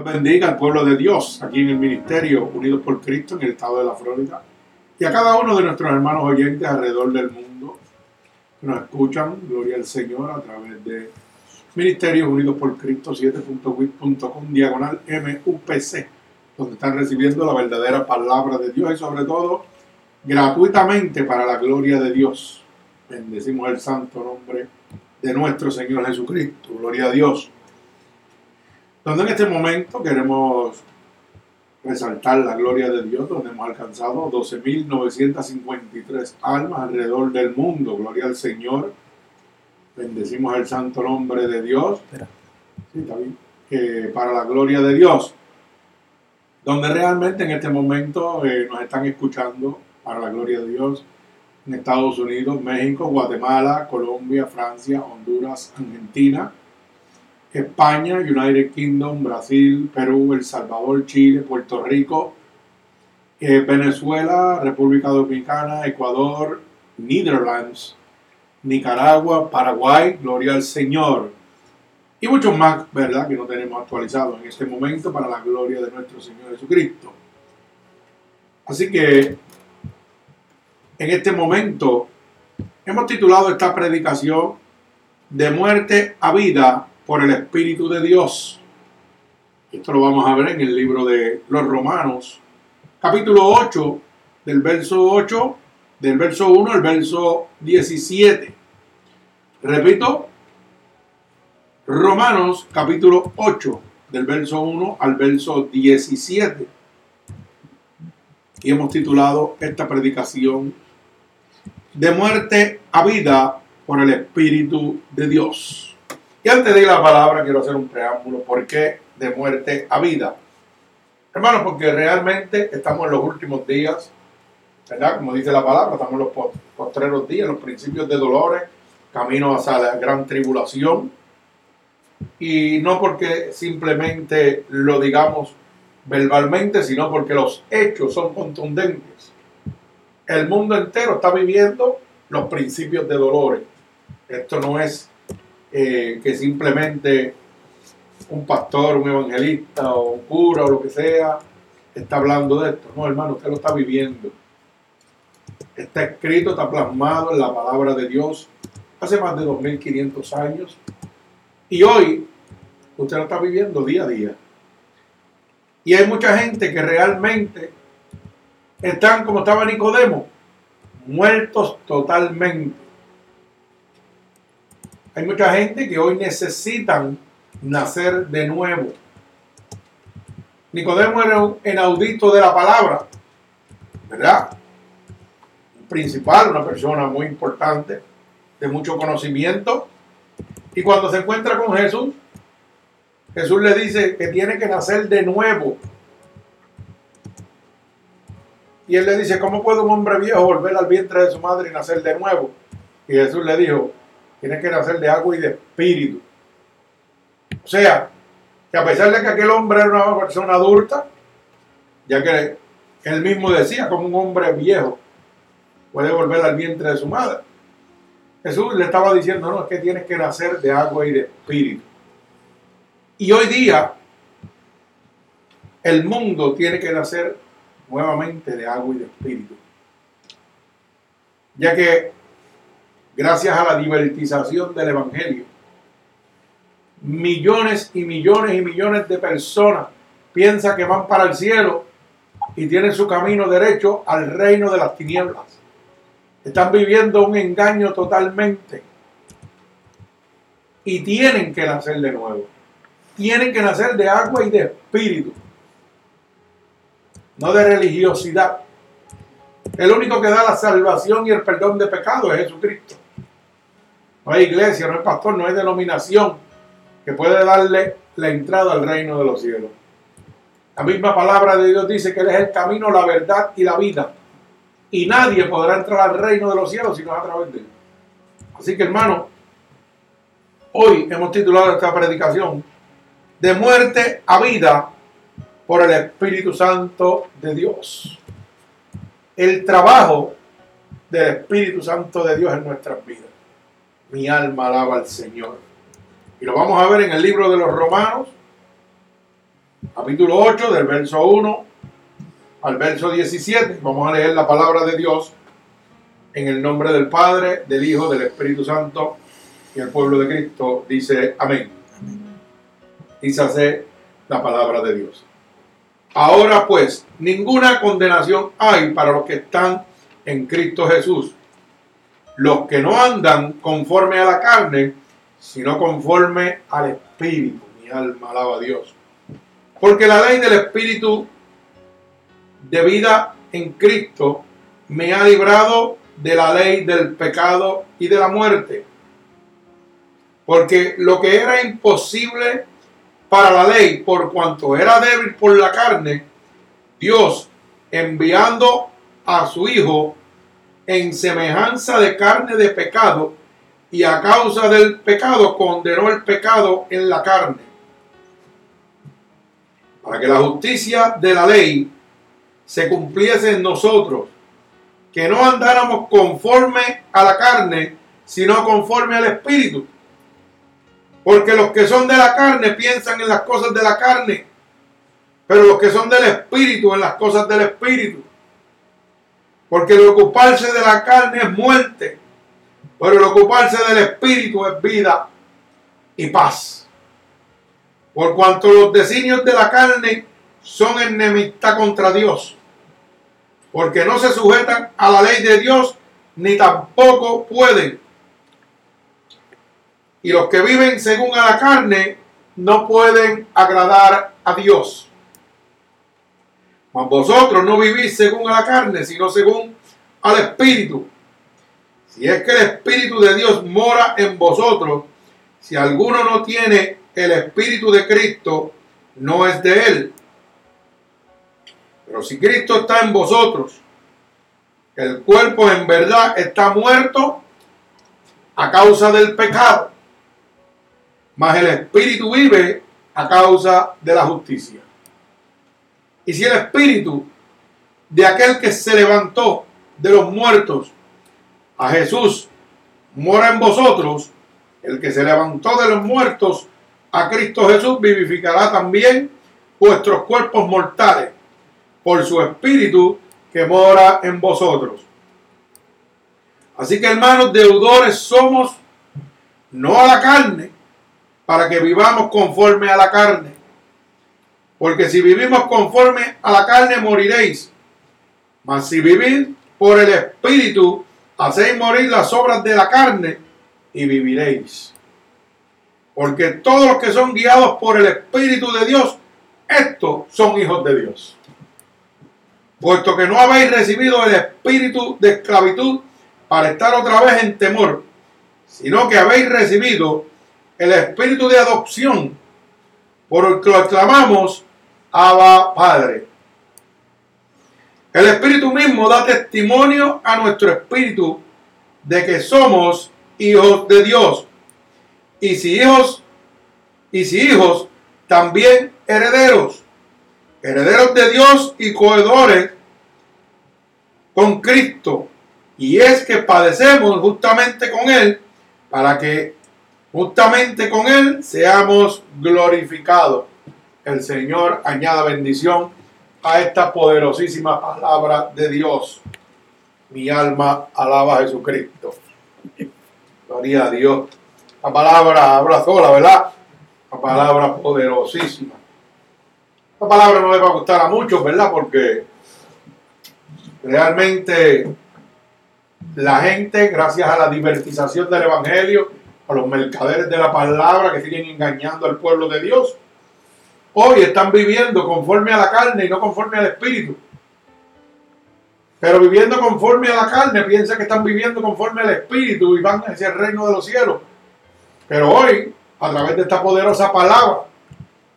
Dios bendiga al pueblo de Dios aquí en el Ministerio Unidos por Cristo en el estado de la Florida y a cada uno de nuestros hermanos oyentes alrededor del mundo que nos escuchan, gloria al Señor, a través de Ministerios Unidos por Cristo 7.wit.com diagonal MUPC, donde están recibiendo la verdadera palabra de Dios y sobre todo gratuitamente para la gloria de Dios. Bendecimos el santo nombre de nuestro Señor Jesucristo. Gloria a Dios. Donde en este momento queremos resaltar la gloria de Dios, donde hemos alcanzado 12.953 almas alrededor del mundo. Gloria al Señor. Bendecimos el santo nombre de Dios. Sí, está bien. Que para la gloria de Dios. Donde realmente en este momento eh, nos están escuchando, para la gloria de Dios, en Estados Unidos, México, Guatemala, Colombia, Francia, Honduras, Argentina, España, United Kingdom, Brasil, Perú, El Salvador, Chile, Puerto Rico, eh, Venezuela, República Dominicana, Ecuador, Netherlands, Nicaragua, Paraguay, gloria al Señor. Y muchos más, ¿verdad? Que no tenemos actualizado en este momento para la gloria de nuestro Señor Jesucristo. Así que en este momento hemos titulado esta predicación de muerte a vida por el Espíritu de Dios. Esto lo vamos a ver en el libro de los Romanos, capítulo 8, del verso 8, del verso 1 al verso 17. Repito, Romanos capítulo 8, del verso 1 al verso 17. Y hemos titulado esta predicación de muerte a vida por el Espíritu de Dios. Y antes de ir la palabra, quiero hacer un preámbulo. ¿Por qué de muerte a vida? Hermanos, porque realmente estamos en los últimos días, ¿verdad? Como dice la palabra, estamos en los postreros días, en los principios de dolores, camino hacia la gran tribulación. Y no porque simplemente lo digamos verbalmente, sino porque los hechos son contundentes. El mundo entero está viviendo los principios de dolores. Esto no es eh, que simplemente un pastor, un evangelista o un cura o lo que sea está hablando de esto. No, hermano, usted lo está viviendo. Está escrito, está plasmado en la palabra de Dios hace más de 2500 años. Y hoy usted lo está viviendo día a día. Y hay mucha gente que realmente están como estaba Nicodemo, muertos totalmente hay mucha gente que hoy necesitan nacer de nuevo. Nicodemo era un inaudito de la palabra, ¿verdad? Un principal, una persona muy importante, de mucho conocimiento. Y cuando se encuentra con Jesús, Jesús le dice que tiene que nacer de nuevo. Y él le dice, ¿cómo puede un hombre viejo volver al vientre de su madre y nacer de nuevo? Y Jesús le dijo, tiene que nacer de agua y de espíritu. O sea, que a pesar de que aquel hombre era una persona adulta, ya que él mismo decía, como un hombre viejo puede volver al vientre de su madre. Jesús le estaba diciendo, no, es que tienes que nacer de agua y de espíritu. Y hoy día, el mundo tiene que nacer nuevamente de agua y de espíritu. Ya que gracias a la divertización del Evangelio. Millones y millones y millones de personas piensan que van para el cielo y tienen su camino derecho al reino de las tinieblas. Están viviendo un engaño totalmente. Y tienen que nacer de nuevo. Tienen que nacer de agua y de espíritu. No de religiosidad. El único que da la salvación y el perdón de pecado es Jesucristo. No hay iglesia, no hay pastor, no hay denominación que puede darle la entrada al reino de los cielos. La misma palabra de Dios dice que Él es el camino, la verdad y la vida. Y nadie podrá entrar al reino de los cielos si no es a través de Él. Así que hermano, hoy hemos titulado esta predicación de muerte a vida por el Espíritu Santo de Dios. El trabajo del Espíritu Santo de Dios en nuestras vidas mi alma alaba al Señor. Y lo vamos a ver en el libro de los Romanos, capítulo 8, del verso 1 al verso 17. Vamos a leer la palabra de Dios en el nombre del Padre, del Hijo, del Espíritu Santo y el pueblo de Cristo. Dice amén. Dice hace la palabra de Dios. Ahora pues, ninguna condenación hay para los que están en Cristo Jesús. Los que no andan conforme a la carne, sino conforme al Espíritu. Mi alma alaba a Dios. Porque la ley del Espíritu de vida en Cristo me ha librado de la ley del pecado y de la muerte. Porque lo que era imposible para la ley, por cuanto era débil por la carne, Dios, enviando a su Hijo en semejanza de carne de pecado, y a causa del pecado condenó el pecado en la carne, para que la justicia de la ley se cumpliese en nosotros, que no andáramos conforme a la carne, sino conforme al Espíritu. Porque los que son de la carne piensan en las cosas de la carne, pero los que son del Espíritu en las cosas del Espíritu. Porque el ocuparse de la carne es muerte, pero el ocuparse del Espíritu es vida y paz. Por cuanto los designios de la carne son enemistad contra Dios porque no se sujetan a la ley de Dios, ni tampoco pueden. Y los que viven según a la carne no pueden agradar a Dios. Mas vosotros no vivís según a la carne, sino según al Espíritu. Si es que el Espíritu de Dios mora en vosotros, si alguno no tiene el Espíritu de Cristo, no es de él. Pero si Cristo está en vosotros, el cuerpo en verdad está muerto a causa del pecado, mas el espíritu vive a causa de la justicia. Y si el espíritu de aquel que se levantó de los muertos a Jesús mora en vosotros, el que se levantó de los muertos a Cristo Jesús vivificará también vuestros cuerpos mortales por su espíritu que mora en vosotros. Así que hermanos, deudores somos no a la carne, para que vivamos conforme a la carne. Porque si vivimos conforme a la carne, moriréis. Mas si vivís por el Espíritu, hacéis morir las obras de la carne y viviréis. Porque todos los que son guiados por el Espíritu de Dios, estos son hijos de Dios puesto que no habéis recibido el espíritu de esclavitud para estar otra vez en temor, sino que habéis recibido el espíritu de adopción, por el que lo aclamamos Abba Padre. El espíritu mismo da testimonio a nuestro espíritu de que somos hijos de Dios. Y si hijos, y si hijos, también herederos herederos de Dios y coedores con Cristo. Y es que padecemos justamente con Él para que justamente con Él seamos glorificados. El Señor añada bendición a esta poderosísima palabra de Dios. Mi alma alaba a Jesucristo. Gloria a Dios. La palabra habla sola, ¿verdad? La palabra poderosísima. Esta palabra no le va a gustar a muchos, ¿verdad? Porque realmente la gente, gracias a la divertización del Evangelio, a los mercaderes de la palabra que siguen engañando al pueblo de Dios, hoy están viviendo conforme a la carne y no conforme al Espíritu. Pero viviendo conforme a la carne, piensa que están viviendo conforme al Espíritu y van hacia el reino de los cielos. Pero hoy, a través de esta poderosa palabra,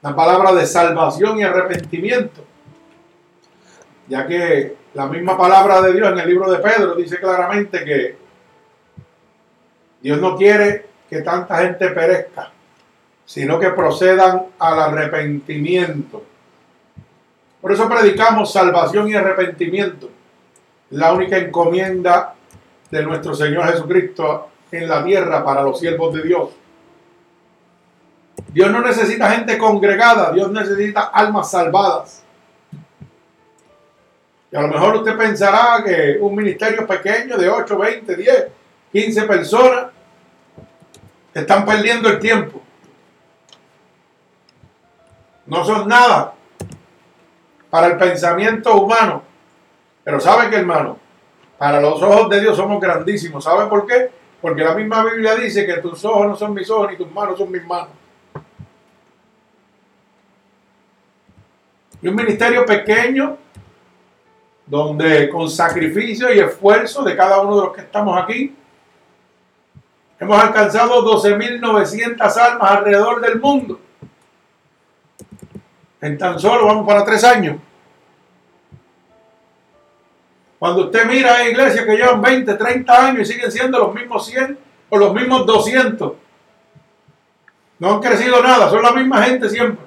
la palabra de salvación y arrepentimiento, ya que la misma palabra de Dios en el libro de Pedro dice claramente que Dios no quiere que tanta gente perezca, sino que procedan al arrepentimiento. Por eso predicamos salvación y arrepentimiento, la única encomienda de nuestro Señor Jesucristo en la tierra para los siervos de Dios. Dios no necesita gente congregada, Dios necesita almas salvadas. Y a lo mejor usted pensará que un ministerio pequeño de 8, 20, 10, 15 personas están perdiendo el tiempo. No son nada para el pensamiento humano. Pero ¿sabe qué, hermano? Para los ojos de Dios somos grandísimos. ¿Sabe por qué? Porque la misma Biblia dice que tus ojos no son mis ojos ni tus manos son mis manos. Y un ministerio pequeño donde con sacrificio y esfuerzo de cada uno de los que estamos aquí, hemos alcanzado 12.900 almas alrededor del mundo. En tan solo vamos para tres años. Cuando usted mira a iglesias que llevan 20, 30 años y siguen siendo los mismos 100 o los mismos 200, no han crecido nada, son la misma gente siempre.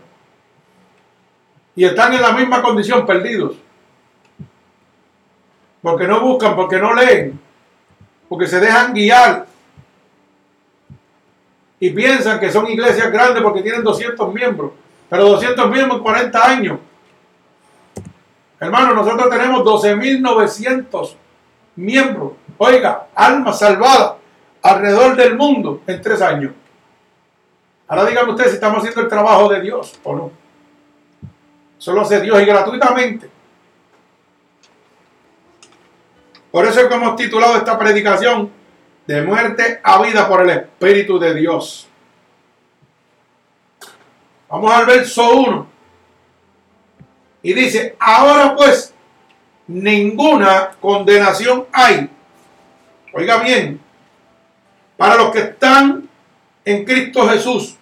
Y están en la misma condición, perdidos porque no buscan, porque no leen, porque se dejan guiar y piensan que son iglesias grandes porque tienen 200 miembros, pero 200 miembros en 40 años. Hermano, nosotros tenemos 12.900 miembros, oiga, almas salvadas alrededor del mundo en tres años. Ahora díganme ustedes si estamos haciendo el trabajo de Dios o no. Solo hace Dios y gratuitamente. Por eso es que hemos titulado esta predicación de muerte a vida por el Espíritu de Dios. Vamos al verso 1. Y dice, ahora pues, ninguna condenación hay. Oiga bien, para los que están en Cristo Jesús,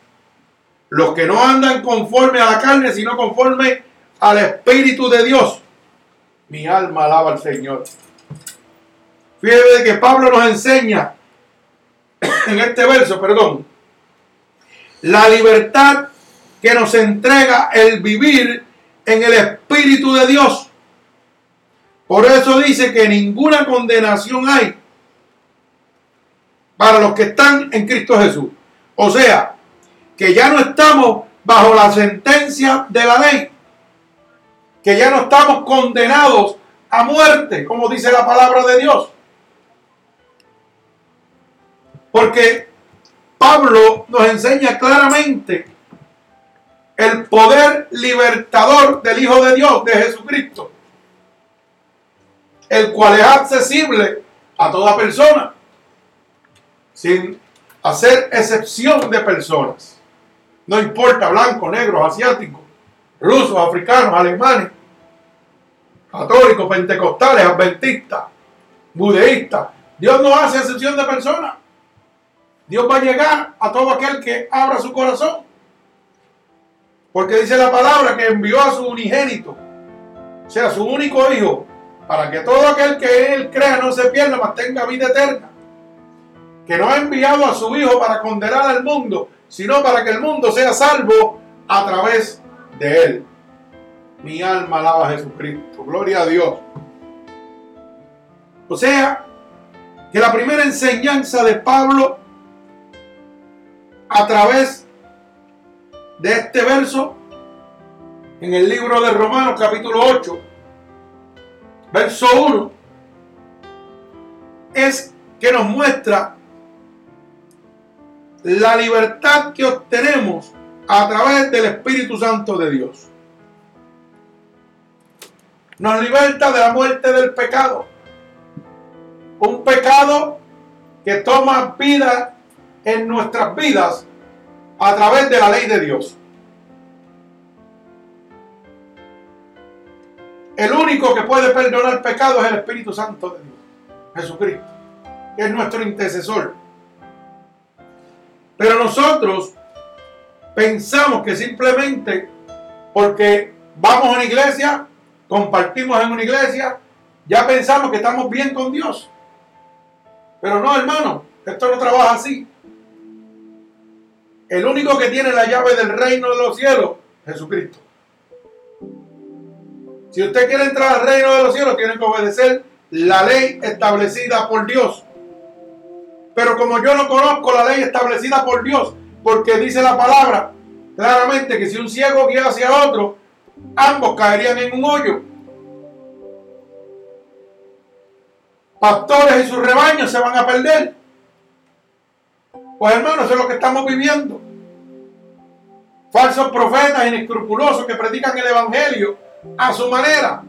los que no andan conforme a la carne, sino conforme al Espíritu de Dios. Mi alma alaba al Señor. Fíjate que Pablo nos enseña en este verso, perdón, la libertad que nos entrega el vivir en el Espíritu de Dios. Por eso dice que ninguna condenación hay para los que están en Cristo Jesús. O sea, que ya no estamos bajo la sentencia de la ley, que ya no estamos condenados a muerte, como dice la palabra de Dios. Porque Pablo nos enseña claramente el poder libertador del Hijo de Dios, de Jesucristo, el cual es accesible a toda persona, sin hacer excepción de personas. No importa blanco, negro, asiático, rusos, africanos, alemanes, católicos, pentecostales, adventistas, budistas. Dios no hace excepción de personas. Dios va a llegar a todo aquel que abra su corazón. Porque dice la palabra que envió a su unigénito, o sea, su único hijo, para que todo aquel que él crea no se pierda, mas tenga vida eterna. Que no ha enviado a su hijo para condenar al mundo, sino para que el mundo sea salvo a través de él. Mi alma alaba a Jesucristo. Gloria a Dios. O sea, que la primera enseñanza de Pablo a través de este verso en el libro de Romanos capítulo 8, verso 1, es que nos muestra la libertad que obtenemos a través del Espíritu Santo de Dios. Nos liberta de la muerte del pecado. Un pecado que toma vida en nuestras vidas a través de la ley de Dios. El único que puede perdonar pecado es el Espíritu Santo de Dios, Jesucristo, que es nuestro intercesor. Pero nosotros pensamos que simplemente porque vamos a una iglesia, compartimos en una iglesia, ya pensamos que estamos bien con Dios. Pero no, hermano, esto no trabaja así. El único que tiene la llave del reino de los cielos, Jesucristo. Si usted quiere entrar al reino de los cielos, tiene que obedecer la ley establecida por Dios. Pero como yo no conozco la ley establecida por Dios, porque dice la palabra claramente que si un ciego guía hacia otro, ambos caerían en un hoyo. Pastores y sus rebaños se van a perder. Pues hermanos, eso es lo que estamos viviendo. Falsos profetas inescrupulosos que predican el Evangelio a su manera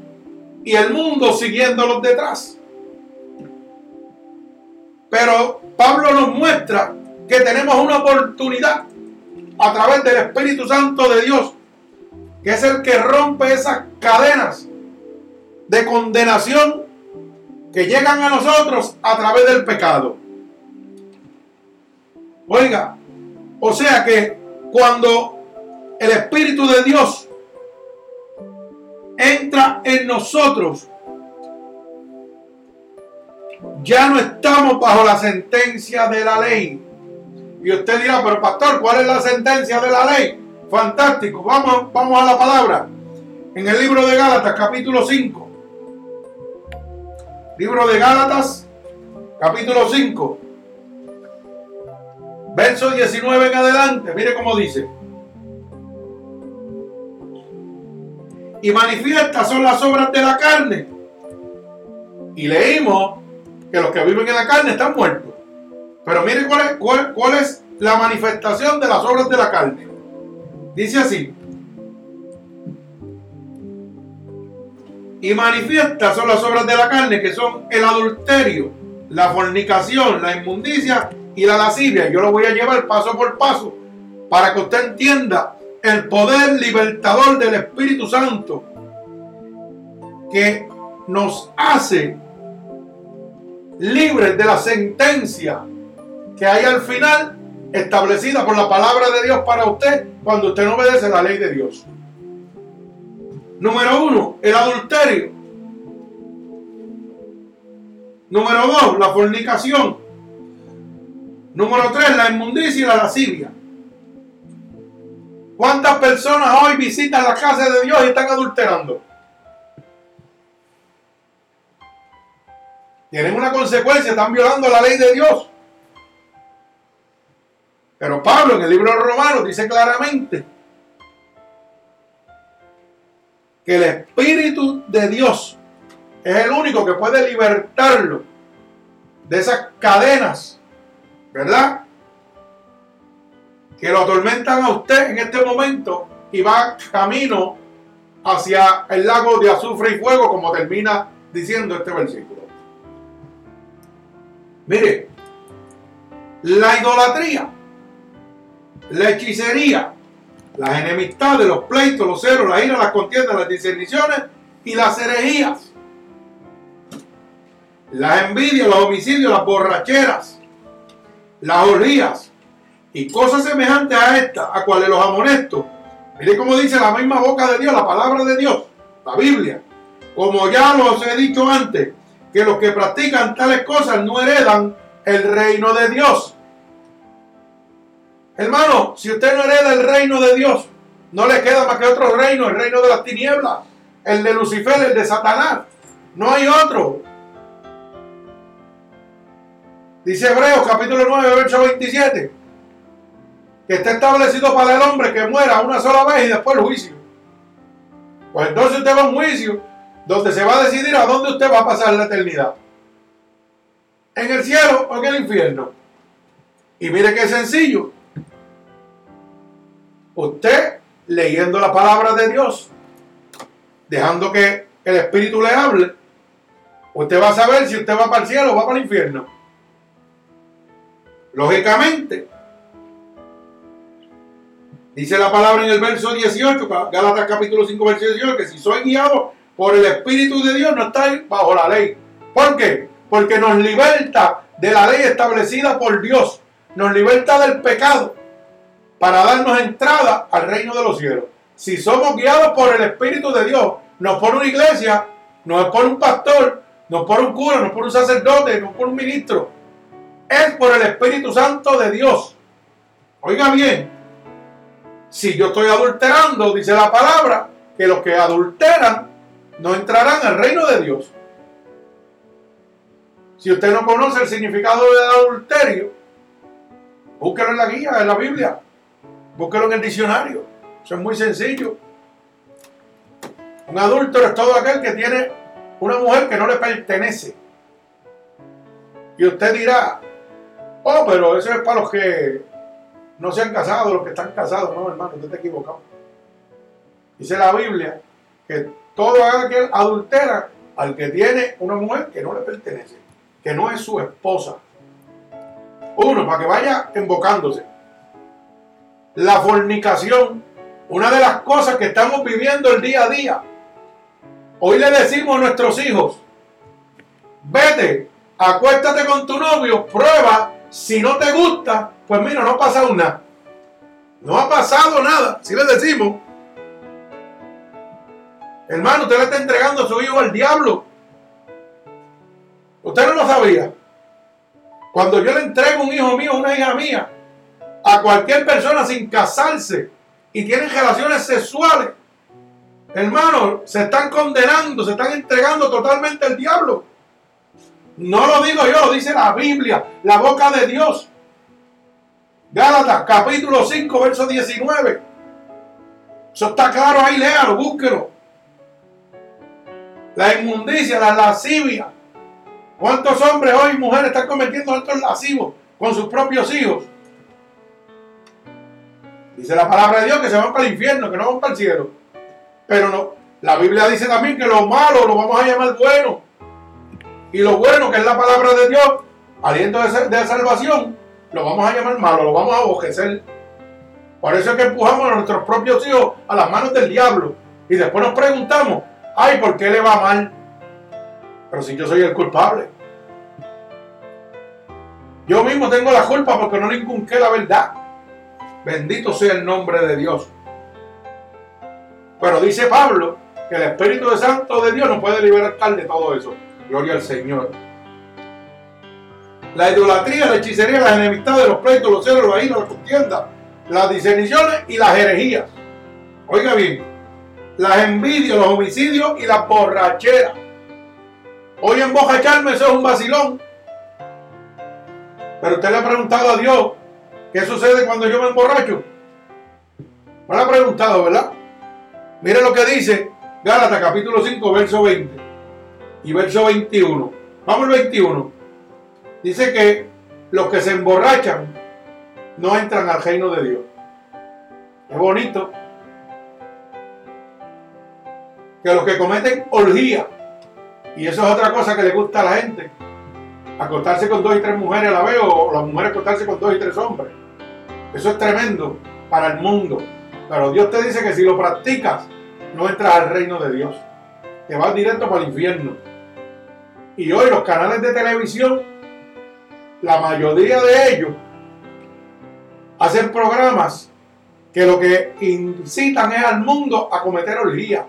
y el mundo siguiéndolos detrás. Pero Pablo nos muestra que tenemos una oportunidad a través del Espíritu Santo de Dios, que es el que rompe esas cadenas de condenación que llegan a nosotros a través del pecado. Oiga, o sea que cuando el Espíritu de Dios entra en nosotros, ya no estamos bajo la sentencia de la ley. Y usted dirá, pero pastor, ¿cuál es la sentencia de la ley? Fantástico, vamos, vamos a la palabra. En el libro de Gálatas, capítulo 5. Libro de Gálatas, capítulo 5. Verso 19 en adelante, mire cómo dice. Y manifiestas son las obras de la carne. Y leímos que los que viven en la carne están muertos. Pero mire cuál es, cuál, es la manifestación de las obras de la carne. Dice así. Y manifiestas son las obras de la carne, que son el adulterio, la fornicación, la inmundicia y la lascivia. Yo lo voy a llevar paso por paso para que usted entienda el poder libertador del Espíritu Santo que nos hace libres de la sentencia que hay al final establecida por la palabra de Dios para usted cuando usted no obedece la ley de Dios. Número uno, el adulterio. Número dos, la fornicación. Número tres, la inmundicia y la lascivia. ¿Cuántas personas hoy visitan la casa de Dios y están adulterando? Tienen una consecuencia, están violando la ley de Dios. Pero Pablo en el libro de Romanos dice claramente que el Espíritu de Dios es el único que puede libertarlo de esas cadenas, ¿verdad? Que lo atormentan a usted en este momento y va camino hacia el lago de azufre y fuego, como termina diciendo este versículo. Mire, la idolatría, la hechicería, las enemistades, los pleitos, los ceros, las iras, las contiendas, las discerniciones y las herejías, las envidias, los homicidios, las borracheras, las orgías y cosas semejantes a estas, a cuales los amonesto. Mire cómo dice la misma boca de Dios, la palabra de Dios, la Biblia. Como ya los he dicho antes, que los que practican tales cosas no heredan el reino de Dios. Hermano, si usted no hereda el reino de Dios, no le queda más que otro reino, el reino de las tinieblas, el de Lucifer, el de Satanás. No hay otro. Dice Hebreos capítulo 9, verso 27, que está establecido para el hombre que muera una sola vez y después el juicio. Pues entonces usted va a un juicio donde se va a decidir a dónde usted va a pasar la eternidad. En el cielo o en el infierno. Y mire qué sencillo. Usted leyendo la palabra de Dios, dejando que el Espíritu le hable, usted va a saber si usted va para el cielo o va para el infierno. Lógicamente, dice la palabra en el verso 18, Gálatas capítulo 5, verso 18, que si soy guiado por el Espíritu de Dios no está bajo la ley. ¿Por qué? Porque nos liberta de la ley establecida por Dios. Nos liberta del pecado para darnos entrada al reino de los cielos. Si somos guiados por el Espíritu de Dios, no por una iglesia, no es por un pastor, no es por un cura, no es por un sacerdote, no es por un ministro. Es por el Espíritu Santo de Dios. Oiga bien, si yo estoy adulterando, dice la palabra, que los que adulteran no entrarán al reino de Dios. Si usted no conoce el significado del adulterio, búsquelo en la guía, en la Biblia. Búsquelo en el diccionario. Eso es muy sencillo. Un adulto es todo aquel que tiene una mujer que no le pertenece. Y usted dirá, oh, pero eso es para los que no se han casado, los que están casados. No, hermano, usted está equivocado. Dice la Biblia que todo aquel adultera al que tiene una mujer que no le pertenece, que no es su esposa. Uno, para que vaya invocándose. La fornicación, una de las cosas que estamos viviendo el día a día. Hoy le decimos a nuestros hijos, vete, acuéstate con tu novio, prueba, si no te gusta, pues mira, no ha pasado nada. No ha pasado nada. Si le decimos, hermano, usted le está entregando a su hijo al diablo. Usted no lo sabía. Cuando yo le entrego un hijo mío, una hija mía, a cualquier persona sin casarse y tienen relaciones sexuales, hermano, se están condenando, se están entregando totalmente al diablo. No lo digo yo, lo dice la Biblia, la boca de Dios. Gálatas, capítulo 5, verso 19. Eso está claro ahí, léalo, búsquelo. La inmundicia, la lascivia, ¿Cuántos hombres hoy mujeres están cometiendo actos lascivos con sus propios hijos? Dice la palabra de Dios que se van para el infierno, que no van para el cielo. Pero no, la Biblia dice también que lo malo lo vamos a llamar bueno. Y lo bueno, que es la palabra de Dios, aliento de, de salvación, lo vamos a llamar malo, lo vamos a abojecer. Por eso es que empujamos a nuestros propios hijos a las manos del diablo. Y después nos preguntamos, ay, ¿por qué le va mal? Pero si yo soy el culpable. Yo mismo tengo la culpa porque no le inculqué la verdad. Bendito sea el nombre de Dios. Pero dice Pablo que el Espíritu Santo de Dios nos puede liberar de todo eso. Gloria al Señor. La idolatría, la hechicería, las enemistades, los pleitos, los celos, la ira, la contienda, las diseniciones y las herejías. Oiga bien, las envidias, los homicidios y las borracheras Hoy embojacharme, eso es un vacilón. Pero usted le ha preguntado a Dios, ¿qué sucede cuando yo me emborracho? Me lo ha preguntado, ¿verdad? Mire lo que dice Gálatas capítulo 5, verso 20 y verso 21. Vamos al 21. Dice que los que se emborrachan no entran al reino de Dios. Es bonito. Que los que cometen orgía y eso es otra cosa que le gusta a la gente. Acostarse con dos y tres mujeres a la vez o las mujeres acostarse con dos y tres hombres. Eso es tremendo para el mundo. Pero Dios te dice que si lo practicas, no entras al reino de Dios. Te vas directo para el infierno. Y hoy los canales de televisión, la mayoría de ellos, hacen programas que lo que incitan es al mundo a cometer orgía.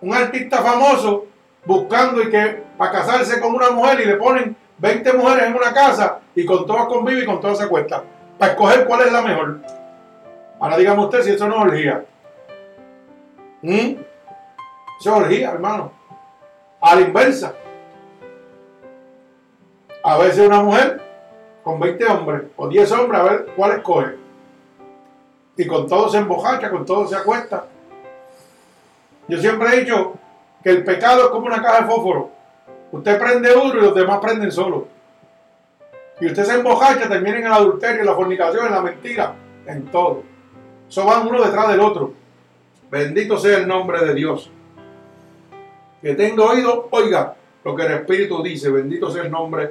Un artista famoso buscando y que para casarse con una mujer y le ponen 20 mujeres en una casa y con todas convive y con todas se acuesta. Para escoger cuál es la mejor. Ahora dígame usted si eso no es orgía. ¿Mm? Eso es orgía, hermano. A la inversa. A veces una mujer con 20 hombres o 10 hombres a ver cuál escoge. Y con todo se embojacha, con todo se acuesta. Yo siempre he dicho, que el pecado es como una caja de fósforo. Usted prende uno y los demás prenden solo. Y usted se embojacha, termina en el adulterio, en la fornicación, en la mentira, en todo. Eso van uno detrás del otro. Bendito sea el nombre de Dios. Que tenga oído, oiga lo que el Espíritu dice. Bendito sea el nombre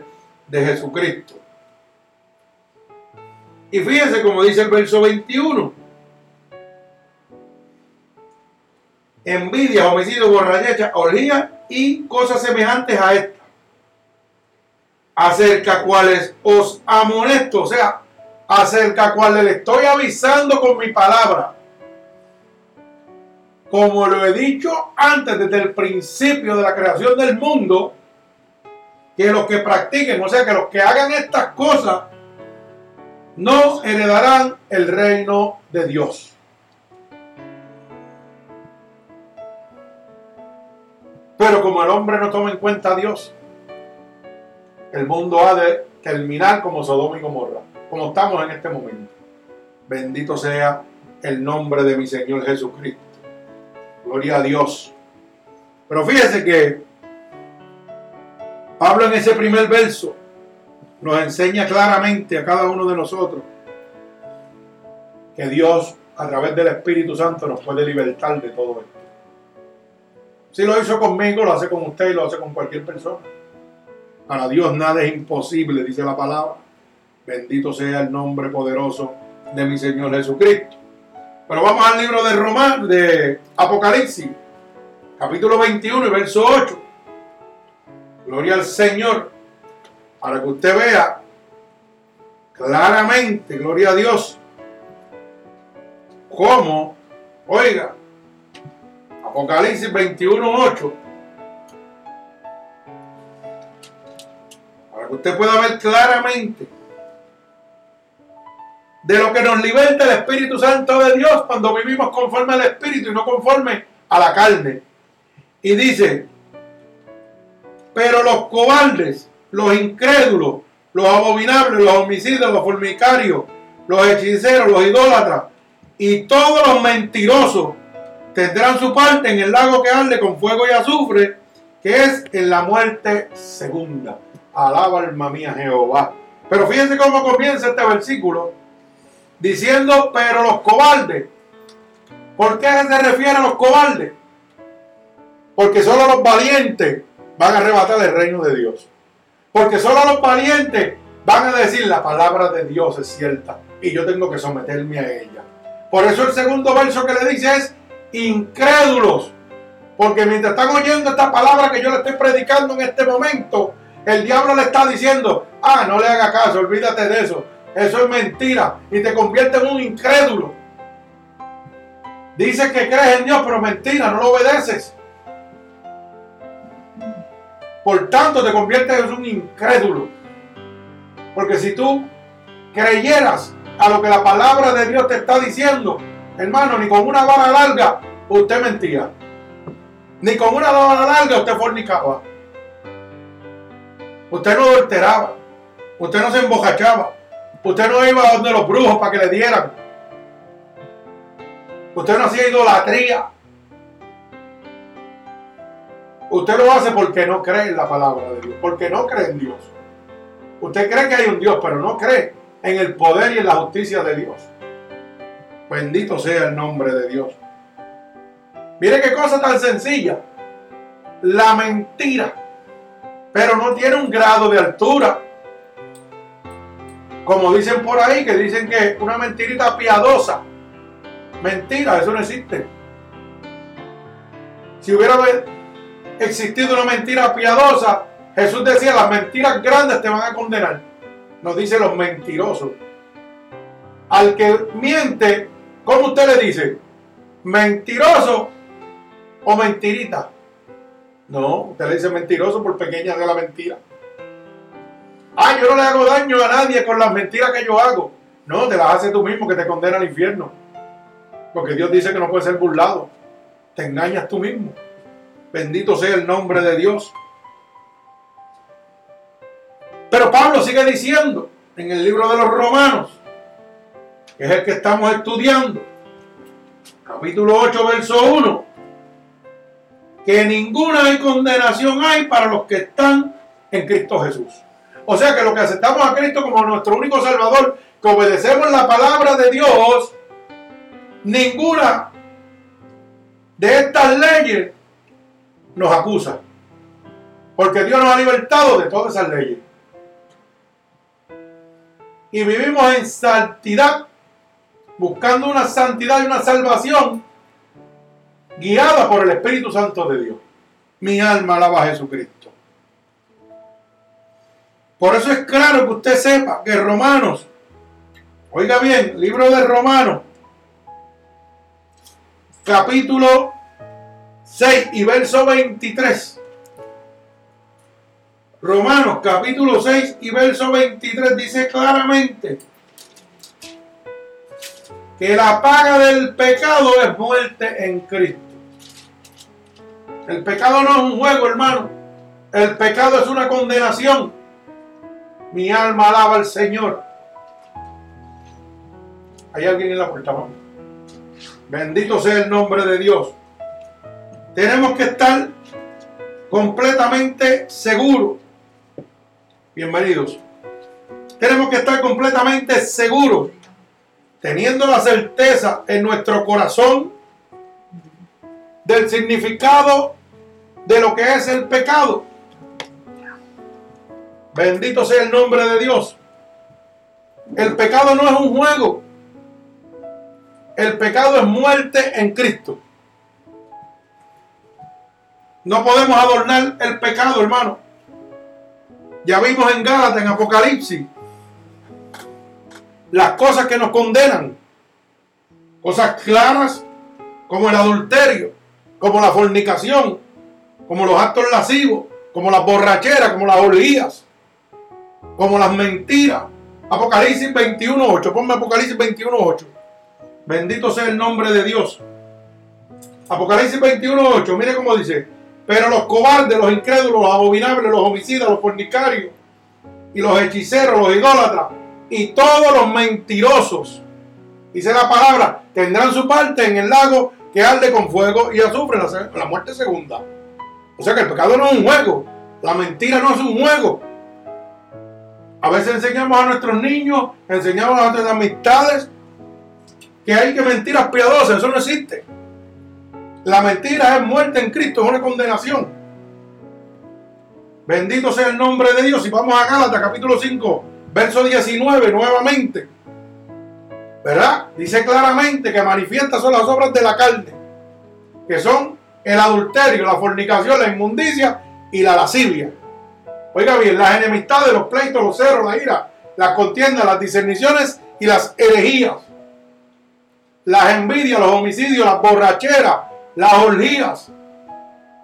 de Jesucristo. Y fíjense como dice el verso 21. envidia, homicidio, borrachecha, orgía y cosas semejantes a esta. Acerca cuales os amonesto, o sea, acerca cuales le estoy avisando con mi palabra. Como lo he dicho antes, desde el principio de la creación del mundo, que los que practiquen, o sea, que los que hagan estas cosas, no heredarán el reino de Dios. Pero como el hombre no toma en cuenta a Dios, el mundo ha de terminar como Sodoma y Gomorra, como estamos en este momento. Bendito sea el nombre de mi Señor Jesucristo. Gloria a Dios. Pero fíjese que Pablo en ese primer verso nos enseña claramente a cada uno de nosotros que Dios a través del Espíritu Santo nos puede libertar de todo esto. Si lo hizo conmigo, lo hace con usted y lo hace con cualquier persona. Para Dios nada es imposible, dice la palabra. Bendito sea el nombre poderoso de mi Señor Jesucristo. Pero vamos al libro de Román, de Apocalipsis, capítulo 21 y verso 8. Gloria al Señor, para que usted vea claramente, gloria a Dios, cómo, oiga, Apocalipsis 21, 8, para que usted pueda ver claramente de lo que nos liberta el Espíritu Santo de Dios cuando vivimos conforme al Espíritu y no conforme a la carne. Y dice, pero los cobardes, los incrédulos, los abominables, los homicidas, los fornicarios, los hechiceros, los idólatras y todos los mentirosos tendrán su parte en el lago que arde con fuego y azufre, que es en la muerte segunda. Alaba alma mía Jehová. Pero fíjense cómo comienza este versículo diciendo, pero los cobardes. ¿Por qué se refiere a los cobardes? Porque solo los valientes van a arrebatar el reino de Dios. Porque solo los valientes van a decir la palabra de Dios es cierta y yo tengo que someterme a ella. Por eso el segundo verso que le dice es incrédulos. Porque mientras están oyendo esta palabra que yo le estoy predicando en este momento, el diablo le está diciendo, ah, no le haga caso, olvídate de eso. Eso es mentira y te convierte en un incrédulo. Dices que crees en Dios, pero mentira, no lo obedeces. Por tanto, te conviertes en un incrédulo. Porque si tú creyeras a lo que la palabra de Dios te está diciendo, hermano, ni con una vara larga usted mentía. Ni con una vara larga usted fornicaba. Usted no adulteraba. Usted no se embojachaba. Usted no iba a donde los brujos para que le dieran. Usted no hacía idolatría. Usted lo hace porque no cree en la palabra de Dios, porque no cree en Dios. Usted cree que hay un Dios, pero no cree en el poder y en la justicia de Dios. Bendito sea el nombre de Dios. Mire qué cosa tan sencilla. La mentira. Pero no tiene un grado de altura como dicen por ahí, que dicen que una mentirita piadosa. Mentira, eso no existe. Si hubiera existido una mentira piadosa, Jesús decía, las mentiras grandes te van a condenar. Nos dice los mentirosos. Al que miente, ¿cómo usted le dice? ¿Mentiroso o mentirita? No, usted le dice mentiroso por pequeña de la mentira. Ah, yo no le hago daño a nadie con las mentiras que yo hago. No, te las haces tú mismo que te condena al infierno. Porque Dios dice que no puede ser burlado. Te engañas tú mismo. Bendito sea el nombre de Dios. Pero Pablo sigue diciendo en el libro de los Romanos, que es el que estamos estudiando, capítulo 8, verso 1, que ninguna condenación hay para los que están en Cristo Jesús. O sea que los que aceptamos a Cristo como nuestro único Salvador, que obedecemos la palabra de Dios, ninguna de estas leyes nos acusa. Porque Dios nos ha libertado de todas esas leyes. Y vivimos en santidad, buscando una santidad y una salvación guiada por el Espíritu Santo de Dios. Mi alma alaba a Jesucristo. Por eso es claro que usted sepa que Romanos, oiga bien, libro de Romanos, capítulo 6 y verso 23. Romanos capítulo 6 y verso 23 dice claramente que la paga del pecado es muerte en Cristo. El pecado no es un juego, hermano. El pecado es una condenación. Mi alma alaba al Señor. ¿Hay alguien en la puerta, vamos? Bendito sea el nombre de Dios. Tenemos que estar completamente seguros. Bienvenidos. Tenemos que estar completamente seguros, teniendo la certeza en nuestro corazón del significado de lo que es el pecado. Bendito sea el nombre de Dios. El pecado no es un juego. El pecado es muerte en Cristo. No podemos adornar el pecado, hermano. Ya vimos en Gálatas, en Apocalipsis, las cosas que nos condenan. Cosas claras como el adulterio, como la fornicación, como los actos lascivos, como las borracheras, como las orgías, como las mentiras. Apocalipsis 21.8, ponme Apocalipsis 21.8. Bendito sea el nombre de Dios. Apocalipsis 21.8, mire cómo dice. Pero los cobardes, los incrédulos, los abominables, los homicidas, los fornicarios y los hechiceros, los idólatras y todos los mentirosos, dice la palabra, tendrán su parte en el lago que arde con fuego y azufre, la, la muerte segunda. O sea que el pecado no es un juego, la mentira no es un juego. A veces enseñamos a nuestros niños, enseñamos a nuestras amistades que hay que mentiras piadosas, eso no existe. La mentira es muerte en Cristo, es una condenación. Bendito sea el nombre de Dios. Y vamos a Gálatas capítulo 5, verso 19 nuevamente. ¿Verdad? Dice claramente que manifiesta son las obras de la carne, que son el adulterio, la fornicación, la inmundicia y la lascivia. Oiga bien, las enemistades, los pleitos, los cerros, la ira, las contiendas, las discerniciones y las herejías, las envidias, los homicidios, las borracheras, las orgías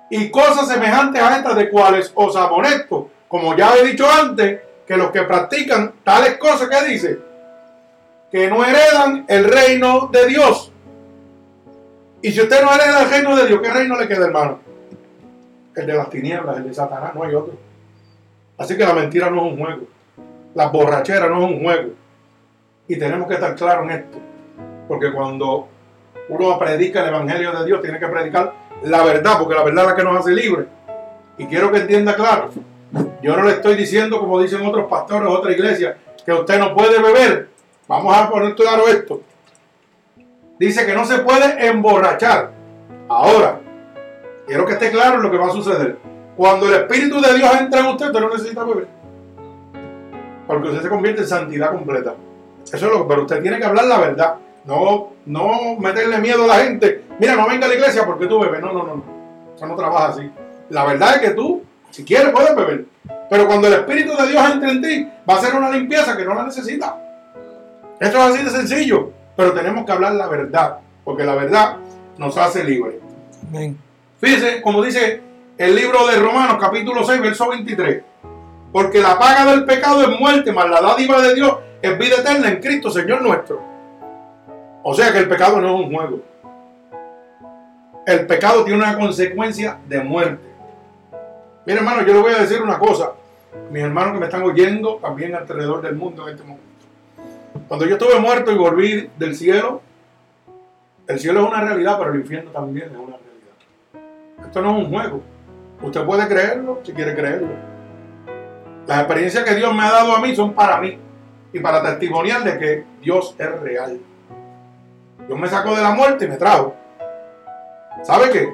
y cosas semejantes a estas de cuales os amonesto, como ya he dicho antes, que los que practican tales cosas que dice, que no heredan el reino de Dios. Y si usted no hereda el reino de Dios, ¿qué reino le queda, hermano? El de las tinieblas, el de Satanás, no hay otro. Así que la mentira no es un juego. La borrachera no es un juego. Y tenemos que estar claros en esto. Porque cuando uno predica el Evangelio de Dios, tiene que predicar la verdad, porque la verdad es la que nos hace libres. Y quiero que entienda claro, yo no le estoy diciendo, como dicen otros pastores, otra iglesia, que usted no puede beber. Vamos a poner claro esto. Dice que no se puede emborrachar. Ahora, quiero que esté claro lo que va a suceder. Cuando el Espíritu de Dios entra en usted, usted no necesita beber. Porque usted se convierte en santidad completa. Eso es lo que, pero usted tiene que hablar la verdad. No, no meterle miedo a la gente. Mira, no venga a la iglesia porque tú bebes. No, no, no. Eso no trabaja así. La verdad es que tú, si quieres, puedes beber. Pero cuando el Espíritu de Dios entre en ti, va a ser una limpieza que no la necesita. Esto es así de sencillo. Pero tenemos que hablar la verdad. Porque la verdad nos hace libres. Fíjese, como dice el libro de Romanos, capítulo 6, verso 23. Porque la paga del pecado es muerte, mas la dádiva de Dios es vida eterna en Cristo, Señor nuestro. O sea que el pecado no es un juego. El pecado tiene una consecuencia de muerte. Mira, hermano, yo le voy a decir una cosa. Mis hermanos que me están oyendo también alrededor del mundo en este momento. Cuando yo estuve muerto y volví del cielo, el cielo es una realidad, pero el infierno también es una realidad. Esto no es un juego. Usted puede creerlo si quiere creerlo. Las experiencias que Dios me ha dado a mí son para mí y para testimonial de que Dios es real. Dios me sacó de la muerte y me trajo. ¿Sabe qué?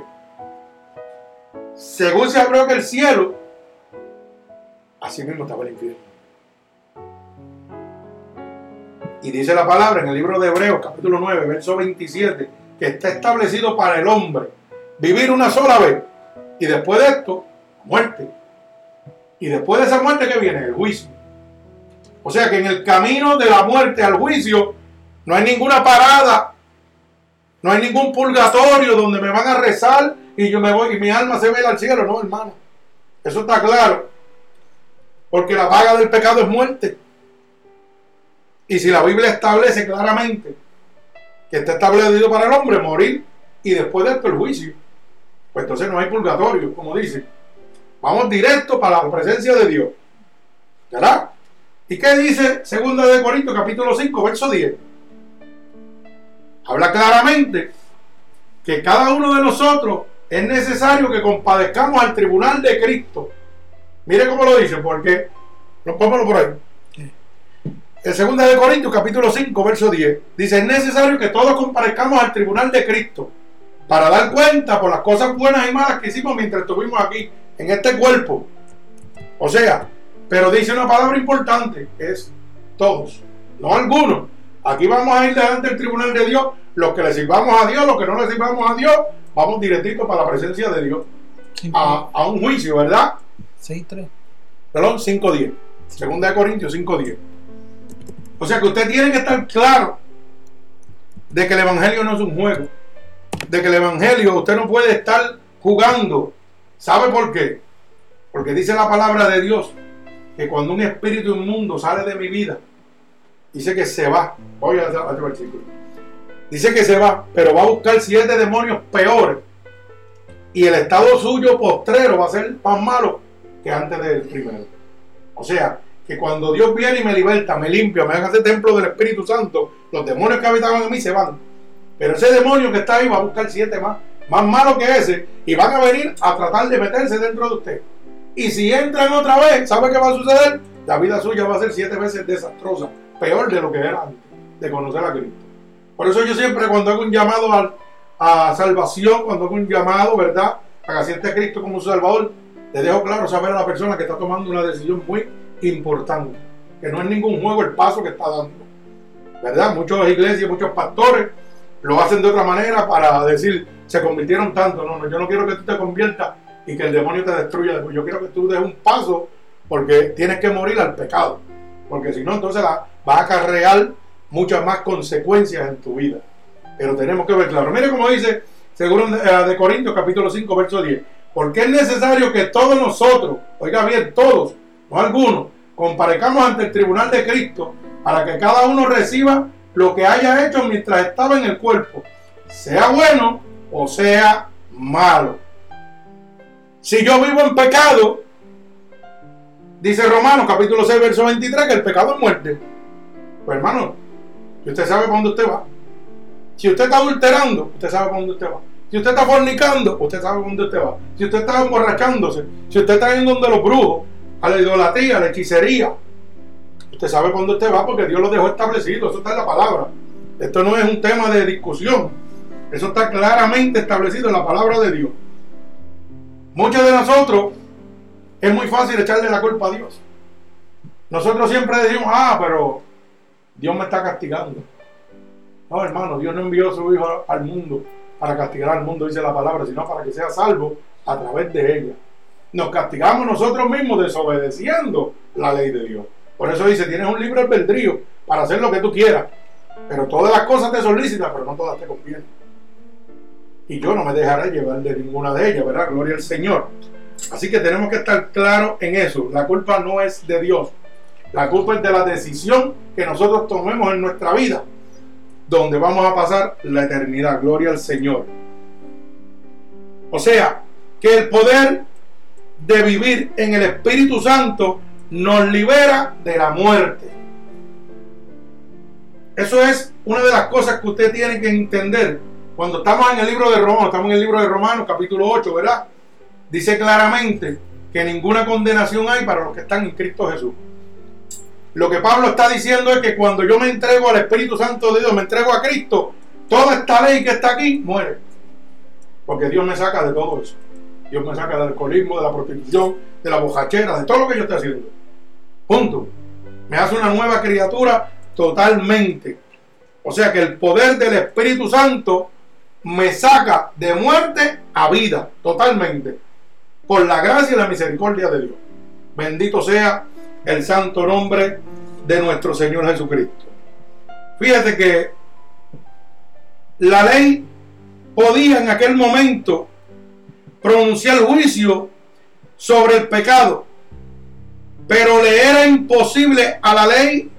Según se abrió que el cielo, así mismo estaba el infierno. Y dice la palabra en el libro de Hebreos, capítulo 9, verso 27, que está establecido para el hombre vivir una sola vez. Y después de esto, muerte. Y después de esa muerte, ¿qué viene? El juicio. O sea que en el camino de la muerte al juicio no hay ninguna parada no hay ningún purgatorio donde me van a rezar y yo me voy y mi alma se ve al cielo. No, hermano. Eso está claro. Porque la paga del pecado es muerte. Y si la Biblia establece claramente que está establecido para el hombre morir y después de esto el juicio, pues entonces no hay purgatorio, como dice. Vamos directo para la presencia de Dios. ¿Verdad? ¿Y qué dice 2 de Corintios capítulo 5, verso 10? Habla claramente que cada uno de nosotros es necesario que compadezcamos al tribunal de Cristo. Mire cómo lo dice, porque, no póngalo por ahí. El 2 de Corintios, capítulo 5, verso 10, dice, es necesario que todos comparezcamos al tribunal de Cristo para dar cuenta por las cosas buenas y malas que hicimos mientras estuvimos aquí, en este cuerpo. O sea, pero dice una palabra importante, es todos, no algunos. Aquí vamos a ir delante del tribunal de Dios, los que le sirvamos a Dios, los que no le sirvamos a Dios, vamos directito para la presencia de Dios. A, a, un juicio, ¿verdad? 6.3. Perdón, 5.10. Segunda de Corintios 5.10. O sea que usted tiene que estar claro de que el Evangelio no es un juego. De que el Evangelio usted no puede estar jugando. ¿Sabe por qué? Porque dice la palabra de Dios que cuando un espíritu inmundo sale de mi vida, dice que se va. Voy a otro versículo. Dice que se va, pero va a buscar siete demonios peores. Y el estado suyo postrero va a ser más malo que antes del primero. O sea, que cuando Dios viene y me liberta, me limpia, me hace templo del Espíritu Santo, los demonios que habitaban en mí se van. Pero ese demonio que está ahí va a buscar siete más, más malos que ese, y van a venir a tratar de meterse dentro de usted. Y si entran otra vez, ¿sabe qué va a suceder? La vida suya va a ser siete veces desastrosa, peor de lo que era antes de conocer a Cristo. Por eso yo siempre cuando hago un llamado a, salvación, cuando hago un llamado, ¿verdad? A que siente a Cristo como su Salvador, le dejo claro saber a la persona que está tomando una decisión muy importante, que no es ningún juego el paso que está dando. ¿Verdad? Muchas iglesias, muchos pastores lo hacen de otra manera para decir, se convirtieron tanto. No, no, yo no quiero que tú te conviertas y que el demonio te destruya. Yo quiero que tú des un paso porque tienes que morir al pecado. Porque si no, entonces va a acarrear muchas más consecuencias en tu vida. Pero tenemos que ver claro. Mire cómo dice, según eh, de Corintios capítulo 5, verso 10. Porque es necesario que todos nosotros, oiga bien, todos, no algunos, comparezcamos ante el tribunal de Cristo para que cada uno reciba lo que haya hecho mientras estaba en el cuerpo, sea bueno o sea malo. Si yo vivo en pecado, dice Romanos capítulo 6, verso 23, que el pecado es muerte. Pues hermano, usted sabe para dónde usted va. Si usted está adulterando, usted sabe para dónde usted va. Si usted está fornicando, usted sabe para dónde usted va. Si usted está emborrachándose, si usted está yendo donde los brujos, a la idolatría, a la hechicería, usted sabe para dónde usted va porque Dios lo dejó establecido. Eso está en la palabra. Esto no es un tema de discusión. Eso está claramente establecido en la palabra de Dios. Muchos de nosotros es muy fácil echarle la culpa a Dios. Nosotros siempre decimos, ah, pero Dios me está castigando. No, hermano, Dios no envió a su Hijo al mundo para castigar al mundo, dice la palabra, sino para que sea salvo a través de ella. Nos castigamos nosotros mismos desobedeciendo la ley de Dios. Por eso dice, tienes un libre albedrío para hacer lo que tú quieras. Pero todas las cosas te solicitan, pero no todas te convienen y yo no me dejaré llevar de ninguna de ellas, ¿verdad? Gloria al Señor. Así que tenemos que estar claros en eso. La culpa no es de Dios. La culpa es de la decisión que nosotros tomemos en nuestra vida, donde vamos a pasar la eternidad. Gloria al Señor. O sea, que el poder de vivir en el Espíritu Santo nos libera de la muerte. Eso es una de las cosas que usted tiene que entender cuando estamos en el libro de Romanos, estamos en el libro de Romanos, capítulo 8, ¿verdad? Dice claramente que ninguna condenación hay para los que están en Cristo Jesús. Lo que Pablo está diciendo es que cuando yo me entrego al Espíritu Santo de Dios, me entrego a Cristo, toda esta ley que está aquí muere. Porque Dios me saca de todo eso. Dios me saca del alcoholismo, de la prostitución, de la bojachera, de todo lo que yo estoy haciendo. Punto. Me hace una nueva criatura totalmente. O sea que el poder del Espíritu Santo me saca de muerte a vida, totalmente, por la gracia y la misericordia de Dios. Bendito sea el santo nombre de nuestro Señor Jesucristo. Fíjate que la ley podía en aquel momento pronunciar juicio sobre el pecado, pero le era imposible a la ley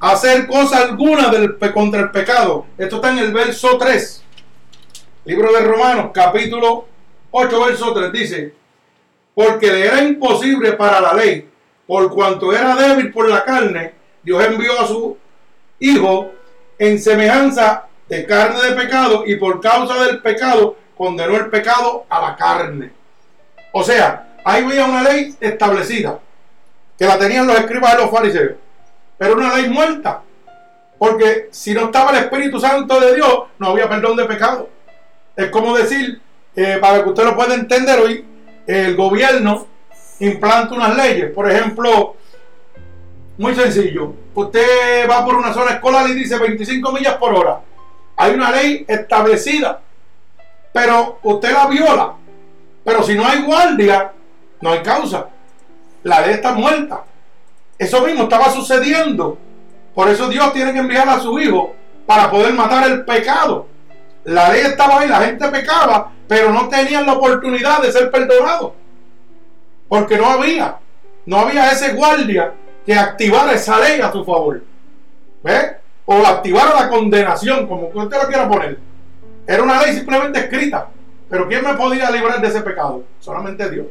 hacer cosa alguna del, contra el pecado. Esto está en el verso 3. Libro de Romanos, capítulo 8, verso 3 dice, porque le era imposible para la ley, por cuanto era débil por la carne, Dios envió a su Hijo en semejanza de carne de pecado y por causa del pecado condenó el pecado a la carne. O sea, ahí había una ley establecida que la tenían los escribas de los fariseos, pero una ley muerta. Porque si no estaba el Espíritu Santo de Dios, no había perdón de pecado. Es como decir, eh, para que usted lo pueda entender hoy, el gobierno implanta unas leyes. Por ejemplo, muy sencillo. Usted va por una zona escolar y dice 25 millas por hora. Hay una ley establecida, pero usted la viola. Pero si no hay guardia, no hay causa. La ley está muerta. Eso mismo estaba sucediendo. Por eso Dios tiene que enviar a su Hijo para poder matar el pecado. La ley estaba ahí, la gente pecaba, pero no tenían la oportunidad de ser perdonados. Porque no había, no había ese guardia que activara esa ley a su favor. ¿Ve? O activara la condenación, como usted lo quiera poner. Era una ley simplemente escrita. Pero ¿quién me podía librar de ese pecado? Solamente Dios.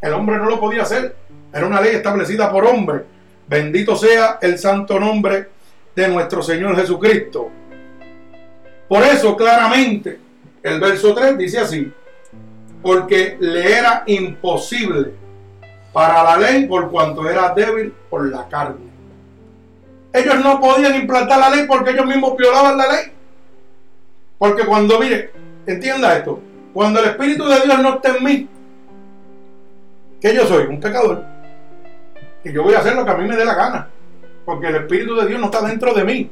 El hombre no lo podía hacer. Era una ley establecida por hombre. Bendito sea el santo nombre de nuestro Señor Jesucristo. Por eso claramente el verso 3 dice así, porque le era imposible para la ley por cuanto era débil por la carne. Ellos no podían implantar la ley porque ellos mismos violaban la ley. Porque cuando, mire, entienda esto, cuando el Espíritu de Dios no está en mí, que yo soy un pecador, que yo voy a hacer lo que a mí me dé la gana, porque el Espíritu de Dios no está dentro de mí.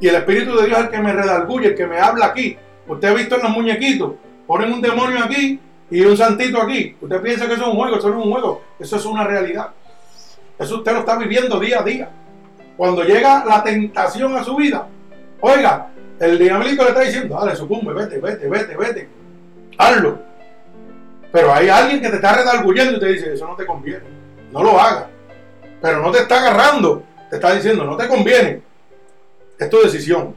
Y el Espíritu de Dios es el que me redarguye, el que me habla aquí. Usted ha visto en los muñequitos, ponen un demonio aquí y un santito aquí. Usted piensa que eso es un juego, eso no es un juego, eso es una realidad. Eso usted lo está viviendo día a día. Cuando llega la tentación a su vida, oiga, el diablito le está diciendo, dale, sucumbe, vete, vete, vete, vete, hazlo. Pero hay alguien que te está redarguyendo y te dice, eso no te conviene, no lo hagas. Pero no te está agarrando, te está diciendo, no te conviene, es tu decisión.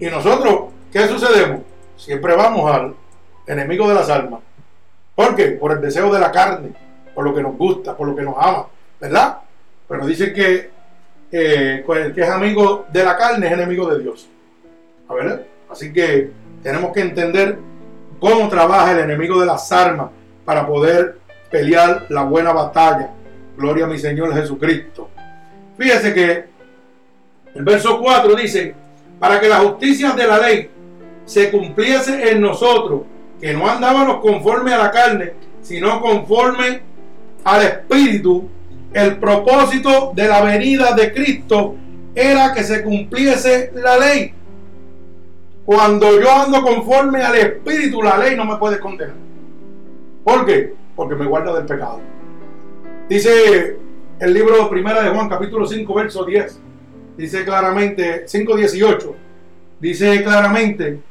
Y nosotros, ¿qué sucedemos? Siempre vamos al enemigo de las almas. ¿Por qué? Por el deseo de la carne, por lo que nos gusta, por lo que nos ama, ¿verdad? Pero dicen que eh, el que es amigo de la carne es enemigo de Dios. ¿A ver? Así que tenemos que entender cómo trabaja el enemigo de las armas para poder pelear la buena batalla. Gloria a mi Señor Jesucristo. Fíjese que el verso 4 dice, para que la justicia de la ley se cumpliese en nosotros que no andábamos conforme a la carne, sino conforme al Espíritu, el propósito de la venida de Cristo era que se cumpliese la ley. Cuando yo ando conforme al Espíritu, la ley no me puede condenar. ¿Por qué? Porque me guarda del pecado. Dice el libro Primera de Juan, capítulo 5, verso 10. Dice claramente, 5.18. Dice claramente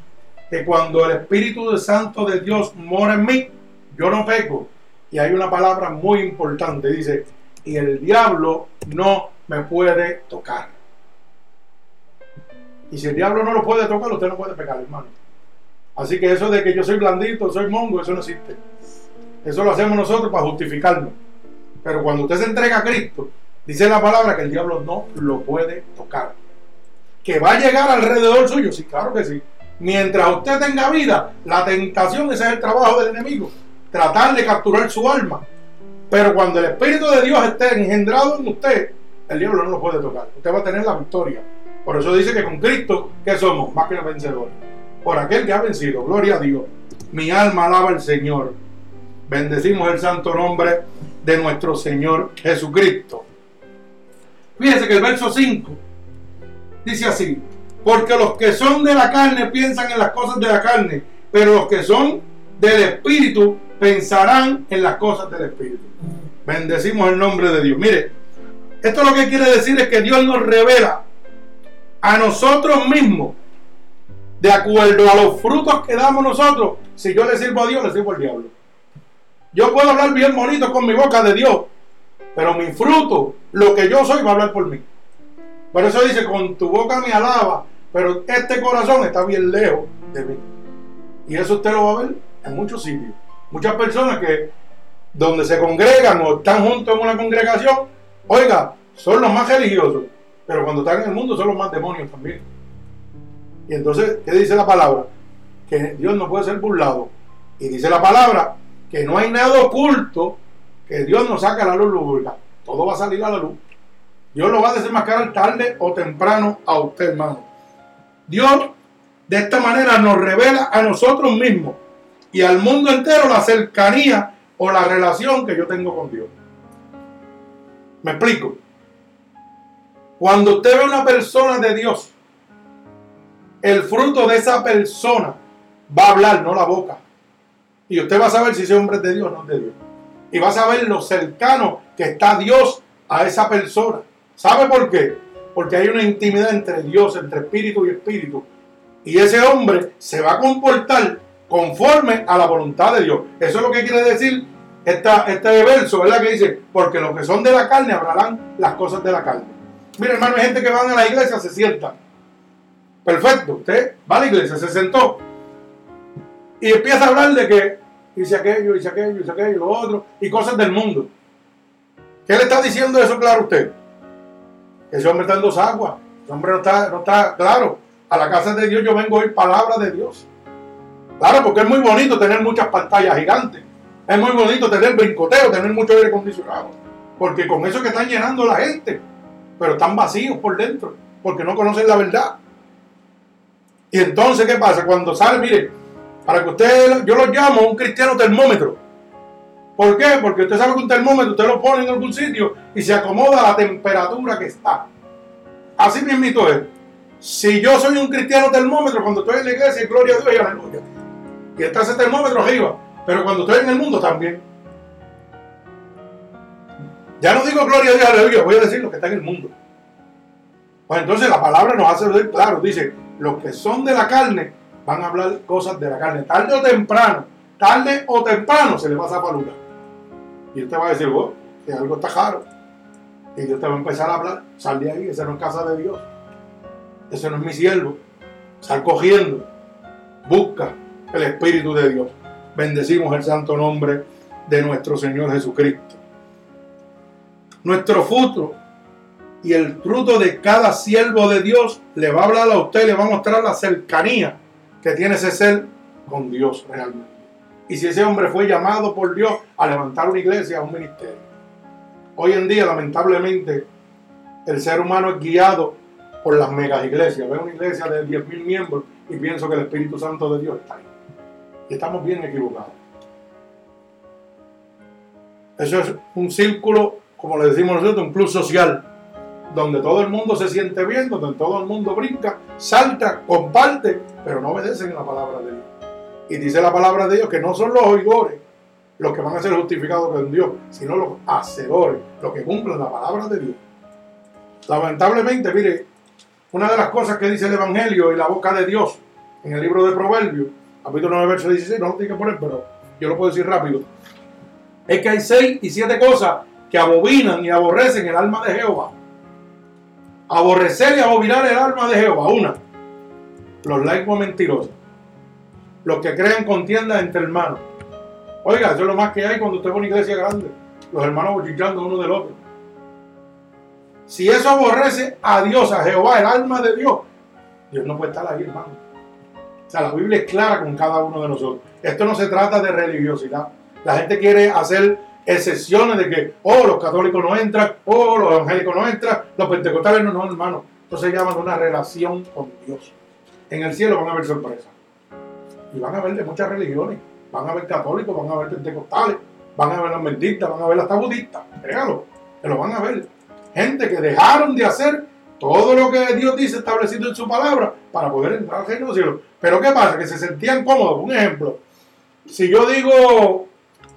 que cuando el Espíritu Santo de Dios mora en mí, yo no peco. Y hay una palabra muy importante, dice, y el diablo no me puede tocar. Y si el diablo no lo puede tocar, usted no puede pecar, hermano. Así que eso de que yo soy blandito, soy mongo, eso no existe. Eso lo hacemos nosotros para justificarnos. Pero cuando usted se entrega a Cristo, dice la palabra que el diablo no lo puede tocar. Que va a llegar alrededor suyo, sí, claro que sí. Mientras usted tenga vida, la tentación, ese es el trabajo del enemigo, tratar de capturar su alma. Pero cuando el Espíritu de Dios esté engendrado en usted, el diablo no lo puede tocar. Usted va a tener la victoria. Por eso dice que con Cristo, ¿qué somos? Más que los vencedores. Por aquel que ha vencido. Gloria a Dios. Mi alma alaba al Señor. Bendecimos el santo nombre de nuestro Señor Jesucristo. Fíjese que el verso 5 dice así, porque los que son de la carne piensan en las cosas de la carne, pero los que son del Espíritu pensarán en las cosas del Espíritu. Bendecimos el nombre de Dios. Mire, esto lo que quiere decir es que Dios nos revela a nosotros mismos, de acuerdo a los frutos que damos nosotros. Si yo le sirvo a Dios, le sirvo al diablo. Yo puedo hablar bien bonito con mi boca de Dios, pero mi fruto, lo que yo soy, va a hablar por mí. Por eso dice, con tu boca me alaba, pero este corazón está bien lejos de mí. Y eso usted lo va a ver en muchos sitios. Muchas personas que donde se congregan o están juntos en una congregación, oiga, son los más religiosos, pero cuando están en el mundo son los más demonios también. Y entonces, ¿qué dice la palabra? Que Dios no puede ser burlado. Y dice la palabra que no hay nada oculto que Dios no saca a la luz lúbrica. Todo va a salir a la luz. Dios lo va a desenmascarar tarde o temprano a usted, hermano. Dios de esta manera nos revela a nosotros mismos y al mundo entero la cercanía o la relación que yo tengo con Dios. Me explico. Cuando usted ve una persona de Dios, el fruto de esa persona va a hablar, no la boca. Y usted va a saber si ese hombre es de Dios o no es de Dios. Y va a saber lo cercano que está Dios a esa persona. ¿Sabe por qué? Porque hay una intimidad entre Dios, entre espíritu y espíritu. Y ese hombre se va a comportar conforme a la voluntad de Dios. Eso es lo que quiere decir esta, este verso, ¿verdad? Que dice, porque los que son de la carne hablarán las cosas de la carne. Mire, hermano, hay gente que van a la iglesia, se sienta. Perfecto, usted va a la iglesia, se sentó. Y empieza a hablar de que dice aquello, dice aquello, dice aquello, lo otro, y cosas del mundo. ¿Qué le está diciendo eso claro a usted? Ese hombre está en dos aguas. Ese hombre no está, no está claro. A la casa de Dios yo vengo a oír palabra de Dios. Claro, porque es muy bonito tener muchas pantallas gigantes. Es muy bonito tener brincoteo, tener mucho aire acondicionado. Porque con eso que están llenando la gente. Pero están vacíos por dentro. Porque no conocen la verdad. Y entonces, ¿qué pasa? Cuando sale, mire, para que usted, yo lo llamo un cristiano termómetro. ¿Por qué? Porque usted sabe que un termómetro usted lo pone en algún sitio y se acomoda a la temperatura que está. Así mismo es. Si yo soy un cristiano termómetro, cuando estoy en la iglesia, gloria a Dios y aleluya. Y está ese termómetro arriba. Pero cuando estoy en el mundo también. Ya no digo gloria a Dios, aleluya, voy a decir lo que está en el mundo. Pues entonces la palabra nos hace ver claro, dice, los que son de la carne van a hablar cosas de la carne. Tarde o temprano, tarde o temprano se le va a zafar Y usted va a decir, oh, que algo está raro. Y Dios te va a empezar a hablar, sal de ahí, esa no es casa de Dios. Ese no es mi siervo. Sal cogiendo. Busca el Espíritu de Dios. Bendecimos el santo nombre de nuestro Señor Jesucristo. Nuestro fruto y el fruto de cada siervo de Dios le va a hablar a usted, le va a mostrar la cercanía que tiene ese ser con Dios realmente. Y si ese hombre fue llamado por Dios a levantar una iglesia, un ministerio. Hoy en día, lamentablemente, el ser humano es guiado por las megas iglesias. Veo una iglesia de 10.000 miembros y pienso que el Espíritu Santo de Dios está ahí. Y estamos bien equivocados. Eso es un círculo, como le decimos nosotros, un club social, donde todo el mundo se siente bien, donde todo el mundo brinca, salta, comparte, pero no obedecen la palabra de Dios. Y dice la palabra de Dios que no son los oidores los que van a ser justificados con Dios, sino los hacedores, los que cumplen la palabra de Dios. Lamentablemente, mire, una de las cosas que dice el Evangelio y la boca de Dios en el libro de Proverbios, capítulo 9, verso 16, no lo tiene que poner, pero yo lo puedo decir rápido, es que hay seis y siete cosas que abominan y aborrecen el alma de Jehová. Aborrecer y abominar el alma de Jehová. Una, los laicos mentirosos. Los que crean contienda entre hermanos. Oiga, eso es lo más que hay cuando usted a una iglesia grande. Los hermanos bochillando uno del otro. Si eso aborrece a Dios, a Jehová, el alma de Dios, Dios no puede estar ahí, hermano. O sea, la Biblia es clara con cada uno de nosotros. Esto no se trata de religiosidad. La gente quiere hacer excepciones de que, oh, los católicos no entran, oh, los evangélicos no entran, los pentecostales no, no, hermano. Esto se llama una relación con Dios. En el cielo van a haber sorpresas. Y van a haber de muchas religiones. Van a haber católicos, van a haber pentecostales, van a haber los mentistas, van a ver hasta budistas. Créalo, que lo van a ver gente que dejaron de hacer todo lo que Dios dice establecido en su palabra para poder entrar al reino de los Pero ¿qué pasa? Que se sentían cómodos. Un ejemplo, si yo digo,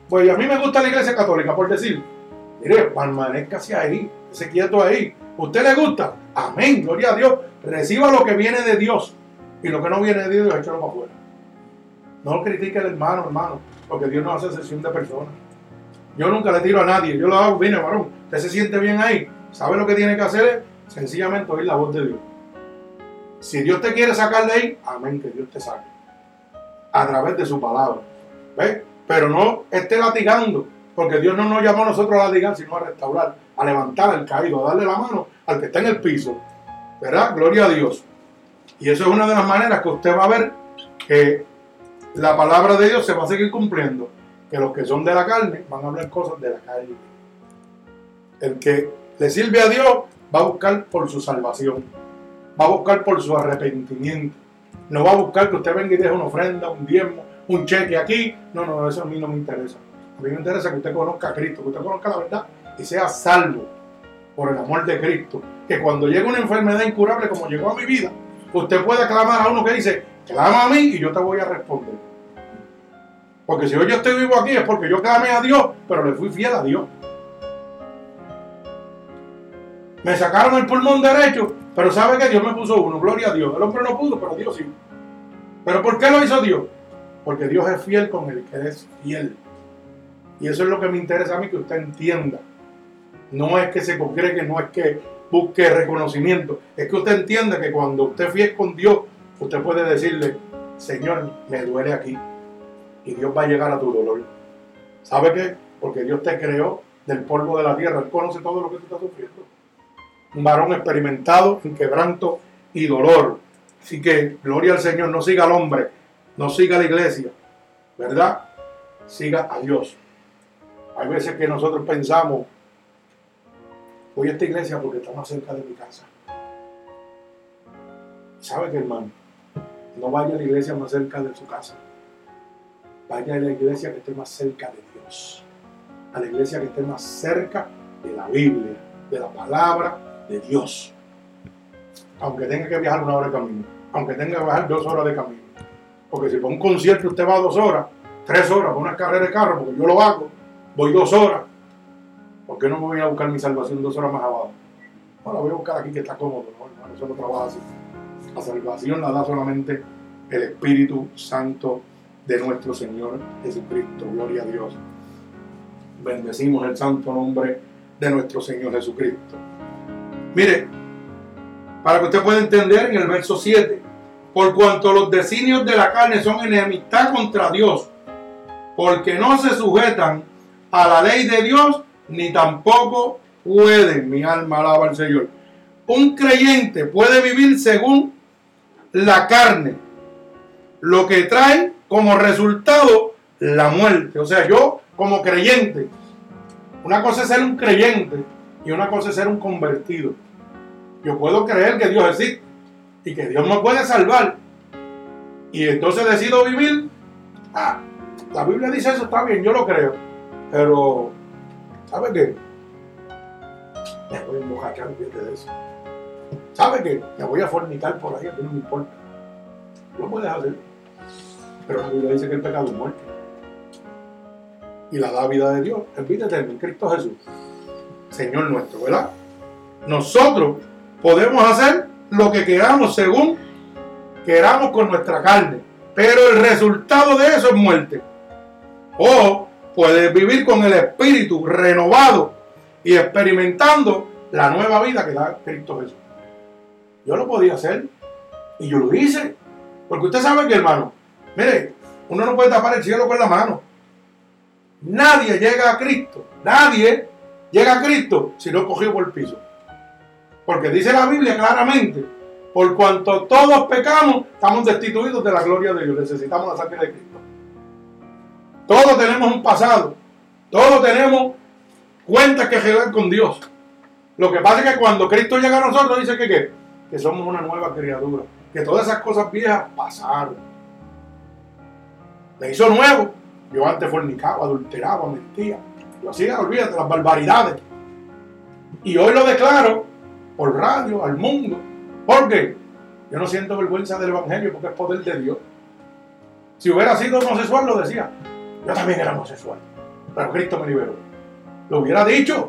pues a mí me gusta la iglesia católica, por decir, mire, permanezca hacia ahí, se quieto ahí. ¿Usted le gusta? Amén, gloria a Dios. Reciba lo que viene de Dios y lo que no viene de Dios, échalo para afuera. No critique al hermano, hermano, porque Dios no hace sesión de personas. Yo nunca le tiro a nadie, yo lo hago, viene, varón, usted se siente bien ahí, ¿Sabe lo que tiene que hacer? Sencillamente oír la voz de Dios. Si Dios te quiere sacar de ahí, amén, que Dios te saque. A través de su palabra. ¿Ves? Pero no esté latigando, porque Dios no nos llamó a nosotros a latigar, sino a restaurar, a levantar al caído, a darle la mano al que está en el piso. ¿Verdad? Gloria a Dios. Y eso es una de las maneras que usted va a ver que la palabra de Dios se va a seguir cumpliendo. Que los que son de la carne van a hablar cosas de la carne. El que le sirve a Dios va a buscar por su salvación. Va a buscar por su arrepentimiento. No va a buscar que usted venga y deje una ofrenda, un diezmo, un cheque aquí. No, no, eso a mí no me interesa. A mí me interesa que usted conozca a Cristo, que usted conozca la verdad y sea salvo por el amor de Cristo. Que cuando llegue una enfermedad incurable como llegó a mi vida, usted pueda clamar a uno que dice, clama a mí y yo te voy a responder. Porque si hoy yo estoy vivo aquí es porque yo clamé a Dios, pero le fui fiel a Dios. Me sacaron el pulmón derecho, pero sabe que Dios me puso uno, gloria a Dios. El hombre no pudo, pero Dios sí. ¿Pero por qué lo hizo Dios? Porque Dios es fiel con el que es fiel. Y eso es lo que me interesa a mí que usted entienda. No es que se congregue, no es que busque reconocimiento. Es que usted entienda que cuando usted es fiel con Dios, usted puede decirle, Señor, me duele aquí. Y Dios va a llegar a tu dolor. ¿Sabe qué? Porque Dios te creó del polvo de la tierra. Él conoce todo lo que tú estás sufriendo. Un varón experimentado en quebranto y dolor. Así que, gloria al Señor, no siga al hombre, no siga a la iglesia, ¿verdad? Siga a Dios. Hay veces que nosotros pensamos, voy a esta iglesia porque está más cerca de mi casa. ¿Sabe qué, hermano? No vaya a la iglesia más cerca de su casa. Vaya a la iglesia que esté más cerca de Dios. A la iglesia que esté más cerca de la Biblia, de la palabra de Dios. Aunque tenga que viajar una hora de camino. Aunque tenga que viajar dos horas de camino. Porque si para un concierto usted va dos horas, tres horas, para una carrera de carro, porque yo lo hago, voy dos horas. ¿Por qué no me voy a buscar mi salvación dos horas más abajo? Bueno, voy a buscar aquí que está cómodo, ¿no? Eso no trabaja así. La salvación la da solamente el Espíritu Santo de nuestro Señor Jesucristo. Gloria a Dios. Bendecimos el santo nombre de nuestro Señor Jesucristo. Mire, para que usted pueda entender en el verso 7, por cuanto los designios de la carne son enemistad contra Dios, porque no se sujetan a la ley de Dios, ni tampoco pueden, mi alma alaba al Señor. Un creyente puede vivir según la carne, lo que trae como resultado la muerte. O sea, yo como creyente, una cosa es ser un creyente y una cosa es ser un convertido. Yo puedo creer que Dios existe y que Dios me puede salvar. Y entonces decido vivir. Ah, la Biblia dice eso, está bien, yo lo creo. Pero, ¿sabe qué? Me voy a de eso. ¿Sabe qué? Me voy a fornicar por ahí, a mí no me importa. Lo puedes hacer. Pero la Biblia dice que el pecado es muerte. Y la da vida de Dios es vida eterna en Cristo Jesús. Señor nuestro, ¿verdad? Nosotros podemos hacer lo que queramos según queramos con nuestra carne. Pero el resultado de eso es muerte. O puedes vivir con el espíritu renovado y experimentando la nueva vida que da Cristo Jesús. Yo lo podía hacer y yo lo hice. Porque usted sabe que, hermano, mire, uno no puede tapar el cielo con la mano. Nadie llega a Cristo. Nadie llega a Cristo si no cogió por el piso. Porque dice la Biblia claramente, por cuanto todos pecamos, estamos destituidos de la gloria de Dios. Necesitamos la sangre de Cristo. Todos tenemos un pasado. Todos tenemos cuentas que llevar con Dios. Lo que pasa es que cuando Cristo llega a nosotros, dice que, ¿qué? Que somos una nueva criatura. Que todas esas cosas viejas pasaron. Me hizo nuevo. Yo antes fornicaba, adulteraba, mentía. Yo hacía, olvídate, las barbaridades. Y hoy lo declaro por radio, al mundo. ¿Por qué? Yo no siento vergüenza del Evangelio porque es poder de Dios. Si hubiera sido homosexual, lo decía. Yo también era homosexual. Pero Cristo me liberó. Lo hubiera dicho.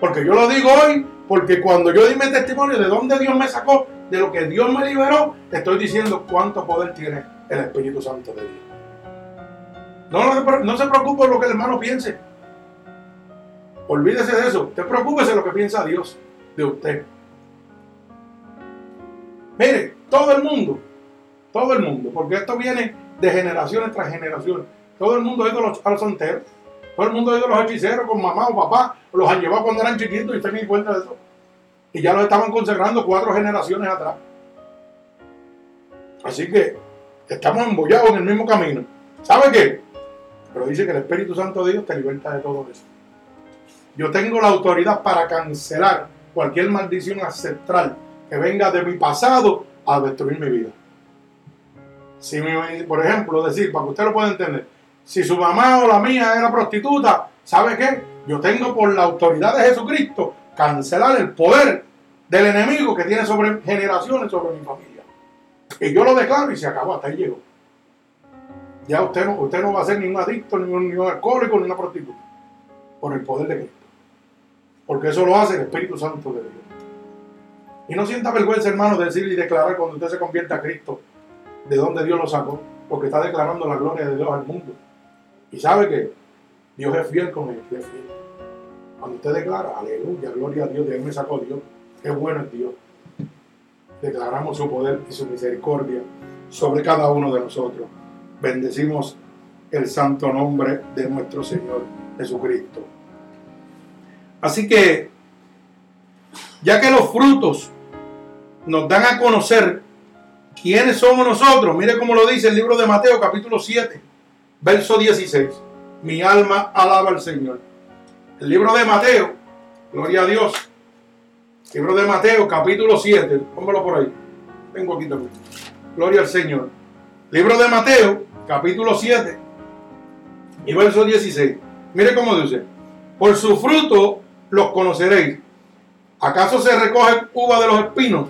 Porque yo lo digo hoy, porque cuando yo di mi testimonio de dónde Dios me sacó, de lo que Dios me liberó, estoy diciendo cuánto poder tiene el Espíritu Santo de Dios. No, se preocupe por lo que el hermano piense. Olvídese de eso. Usted preocúpese de lo que piensa Dios de usted. Mire, todo el mundo, todo el mundo, porque esto viene de generaciones tras generaciones. Todo el mundo ha ido a los, a santeros, todo el mundo ha ido a los hechiceros con mamá o papá, los han llevado cuando eran chiquitos y usted ni cuenta de eso. Y ya los estaban consagrando cuatro generaciones atrás. Así que estamos embollados en el mismo camino. ¿Sabe qué? Pero dice que el Espíritu Santo de Dios te liberta de todo eso. Yo tengo la autoridad para cancelar cualquier maldición ancestral que venga de mi pasado a destruir mi vida. Si, por ejemplo, decir, para que usted lo pueda entender, si su mamá o la mía era prostituta, ¿sabe qué? Yo tengo por la autoridad de Jesucristo cancelar el poder del enemigo que tiene sobre generaciones sobre mi familia. Y yo lo declaro y se acabó, hasta ahí llegó. Ya usted no, usted no va a ser ni un adicto, ni un, ni un alcohólico, ni una prostituta. Por el poder de Cristo. Porque eso lo hace el Espíritu Santo de Dios. Y no sienta vergüenza, hermano, de decir y declarar cuando usted se convierte a Cristo, de dónde Dios lo sacó, porque está declarando la gloria de Dios al mundo. Y sabe que Dios es fiel con él. Cuando usted declara, aleluya, gloria a Dios, de él me sacó Dios, qué bueno es Dios. Declaramos su poder y su misericordia sobre cada uno de nosotros. Bendecimos el santo nombre de nuestro Señor Jesucristo. Así que, ya que los frutos nos dan a conocer quiénes somos nosotros, mire cómo lo dice el libro de Mateo capítulo 7, verso 16. Mi alma alaba al Señor. El libro de Mateo, gloria a Dios. Libro de Mateo capítulo 7, póngalo por ahí. Tengo aquí también. Gloria al Señor. Libro de Mateo capítulo 7 y verso 16. Mire cómo dice. Por su fruto los conoceréis. ¿Acaso se recoge uva de los espinos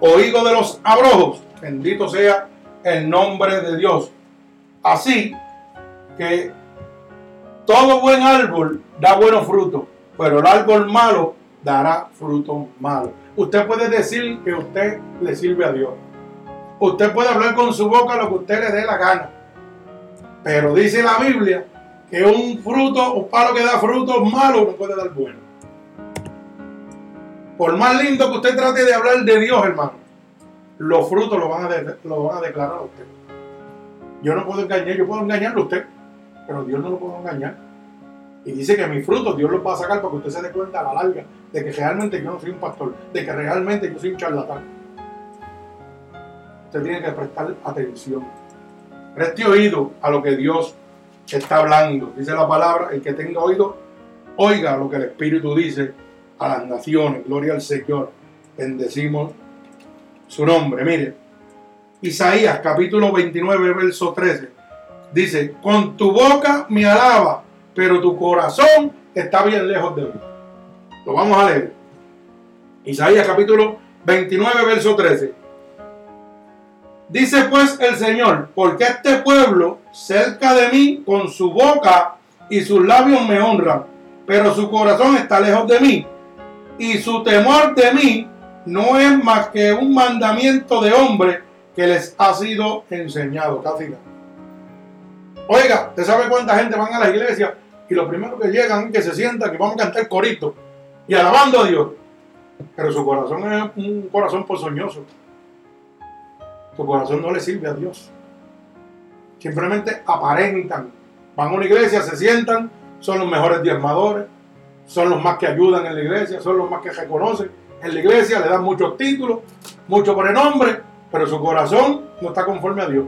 o higo de los abrojos? Bendito sea el nombre de Dios. Así que todo buen árbol da buenos frutos, pero el árbol malo dará frutos malos. Usted puede decir que usted le sirve a Dios. Usted puede hablar con su boca lo que usted le dé la gana. Pero dice la Biblia que un fruto, un palo que da frutos malos no puede dar bueno. Por más lindo que usted trate de hablar de Dios, hermano, los frutos lo van a, lo van a declarar a usted. Yo no puedo engañar, yo puedo engañarlo a usted, pero Dios no lo puede engañar. Y dice que mis frutos Dios los va a sacar para que usted se dé cuenta a la larga de que realmente yo no soy un pastor, de que realmente yo soy un charlatán. Usted tiene que prestar atención. Preste oído a lo que Dios está hablando. Dice la palabra, el que tenga oído, oiga lo que el Espíritu dice a las naciones. Gloria al Señor. Bendecimos su nombre. Mire, Isaías capítulo 29, verso 13. Dice, con tu boca me alaba, pero tu corazón está bien lejos de mí. Lo vamos a leer. Isaías capítulo 29, verso 13. Dice pues el Señor, porque este pueblo cerca de mí con su boca y sus labios me honran, pero su corazón está lejos de mí y su temor de mí no es más que un mandamiento de hombre que les ha sido enseñado. Casi nada. Oiga, ¿usted sabe cuánta gente van a la iglesia y lo primero que llegan es que se sientan que vamos a cantar corito y alabando a Dios? Pero su corazón es un corazón pozoñoso. Su corazón no le sirve a Dios. Simplemente aparentan. Van a una iglesia, se sientan, son los mejores diezmadores, son los más que ayudan en la iglesia, son los más que reconocen en la iglesia, le dan muchos títulos, mucho prenombre, pero su corazón no está conforme a Dios.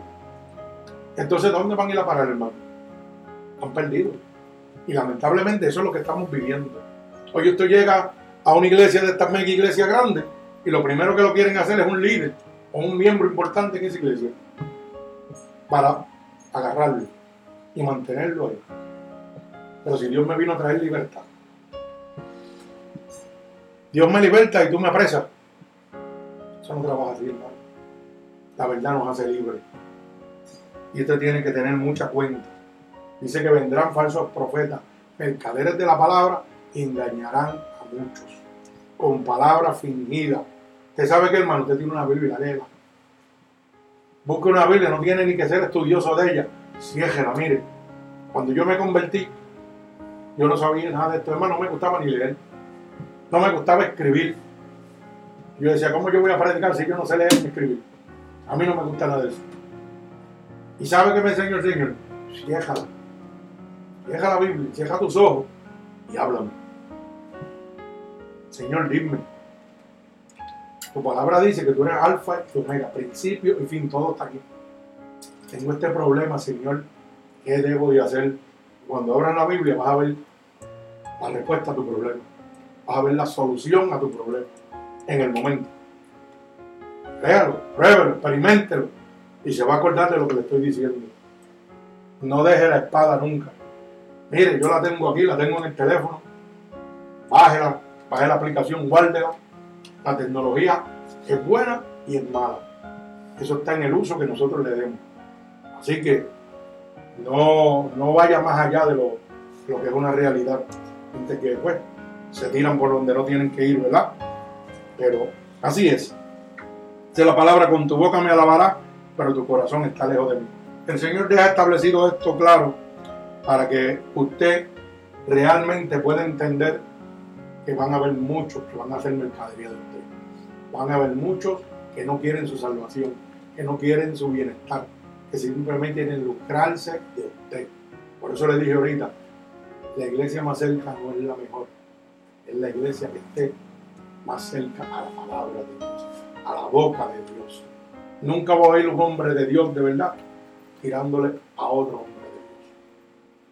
Entonces, ¿dónde van a ir a parar, hermano? Han perdido. Y lamentablemente eso es lo que estamos viviendo. Hoy usted llega a una iglesia de estas mega iglesias grandes y lo primero que lo quieren hacer es un líder o un miembro importante en esa iglesia para agarrarlo y mantenerlo ahí. Pero si Dios me vino a traer libertad, Dios me liberta y tú me apresas. Eso no trabaja así, hermano. La verdad nos hace libres. Y usted tiene que tener mucha cuenta. Dice que vendrán falsos profetas, mercaderes de la palabra, engañarán a muchos. Con palabras fingidas. Usted sabe que, hermano, usted tiene una Biblia, léela. Busque una Biblia, no tiene ni que ser estudioso de ella. Ciéjela, mire. Cuando yo me convertí, yo no sabía nada de esto, hermano, no me gustaba ni leer no me gustaba escribir. Yo decía, ¿cómo yo voy a predicar si yo no sé leer ni escribir? A mí no me gusta nada de eso. ¿Y sabe qué me enseñó el Señor? Ciéjala. Cierra la Biblia, cierra tus ojos y háblame. Señor, dime. Tu palabra dice que tú eres alfa y omega, principio y fin, todo está aquí. Tengo este problema, Señor, ¿qué debo de hacer? Cuando abras la Biblia vas a ver la respuesta a tu problema. Vas a ver la solución a tu problema en el momento. Créalo, pruébelo, experimentelo y se va a acordar de lo que le estoy diciendo. No deje la espada nunca. Mire, yo la tengo aquí, la tengo en el teléfono. Bájela, baje la aplicación, guárdela. La tecnología es buena y es mala. Eso está en el uso que nosotros le demos. Así que no, no vaya más allá de lo, lo que es una realidad. Gente que pues, se tiran por donde no tienen que ir, ¿verdad? Pero así es. Dice la palabra, con tu boca me alabará, pero tu corazón está lejos de mí. El Señor ha establecido esto claro para que usted realmente pueda entender que van a haber muchos que van a hacer mercadería de usted. Van a haber muchos que no quieren su salvación, que no quieren su bienestar, que simplemente quieren lucrarse de usted. Por eso le dije ahorita, la iglesia más cerca no es la mejor, es la iglesia que esté más cerca a la palabra de Dios, a la boca de Dios. Nunca voy a oír un hombre de Dios de verdad tirándole a otro hombre de Dios.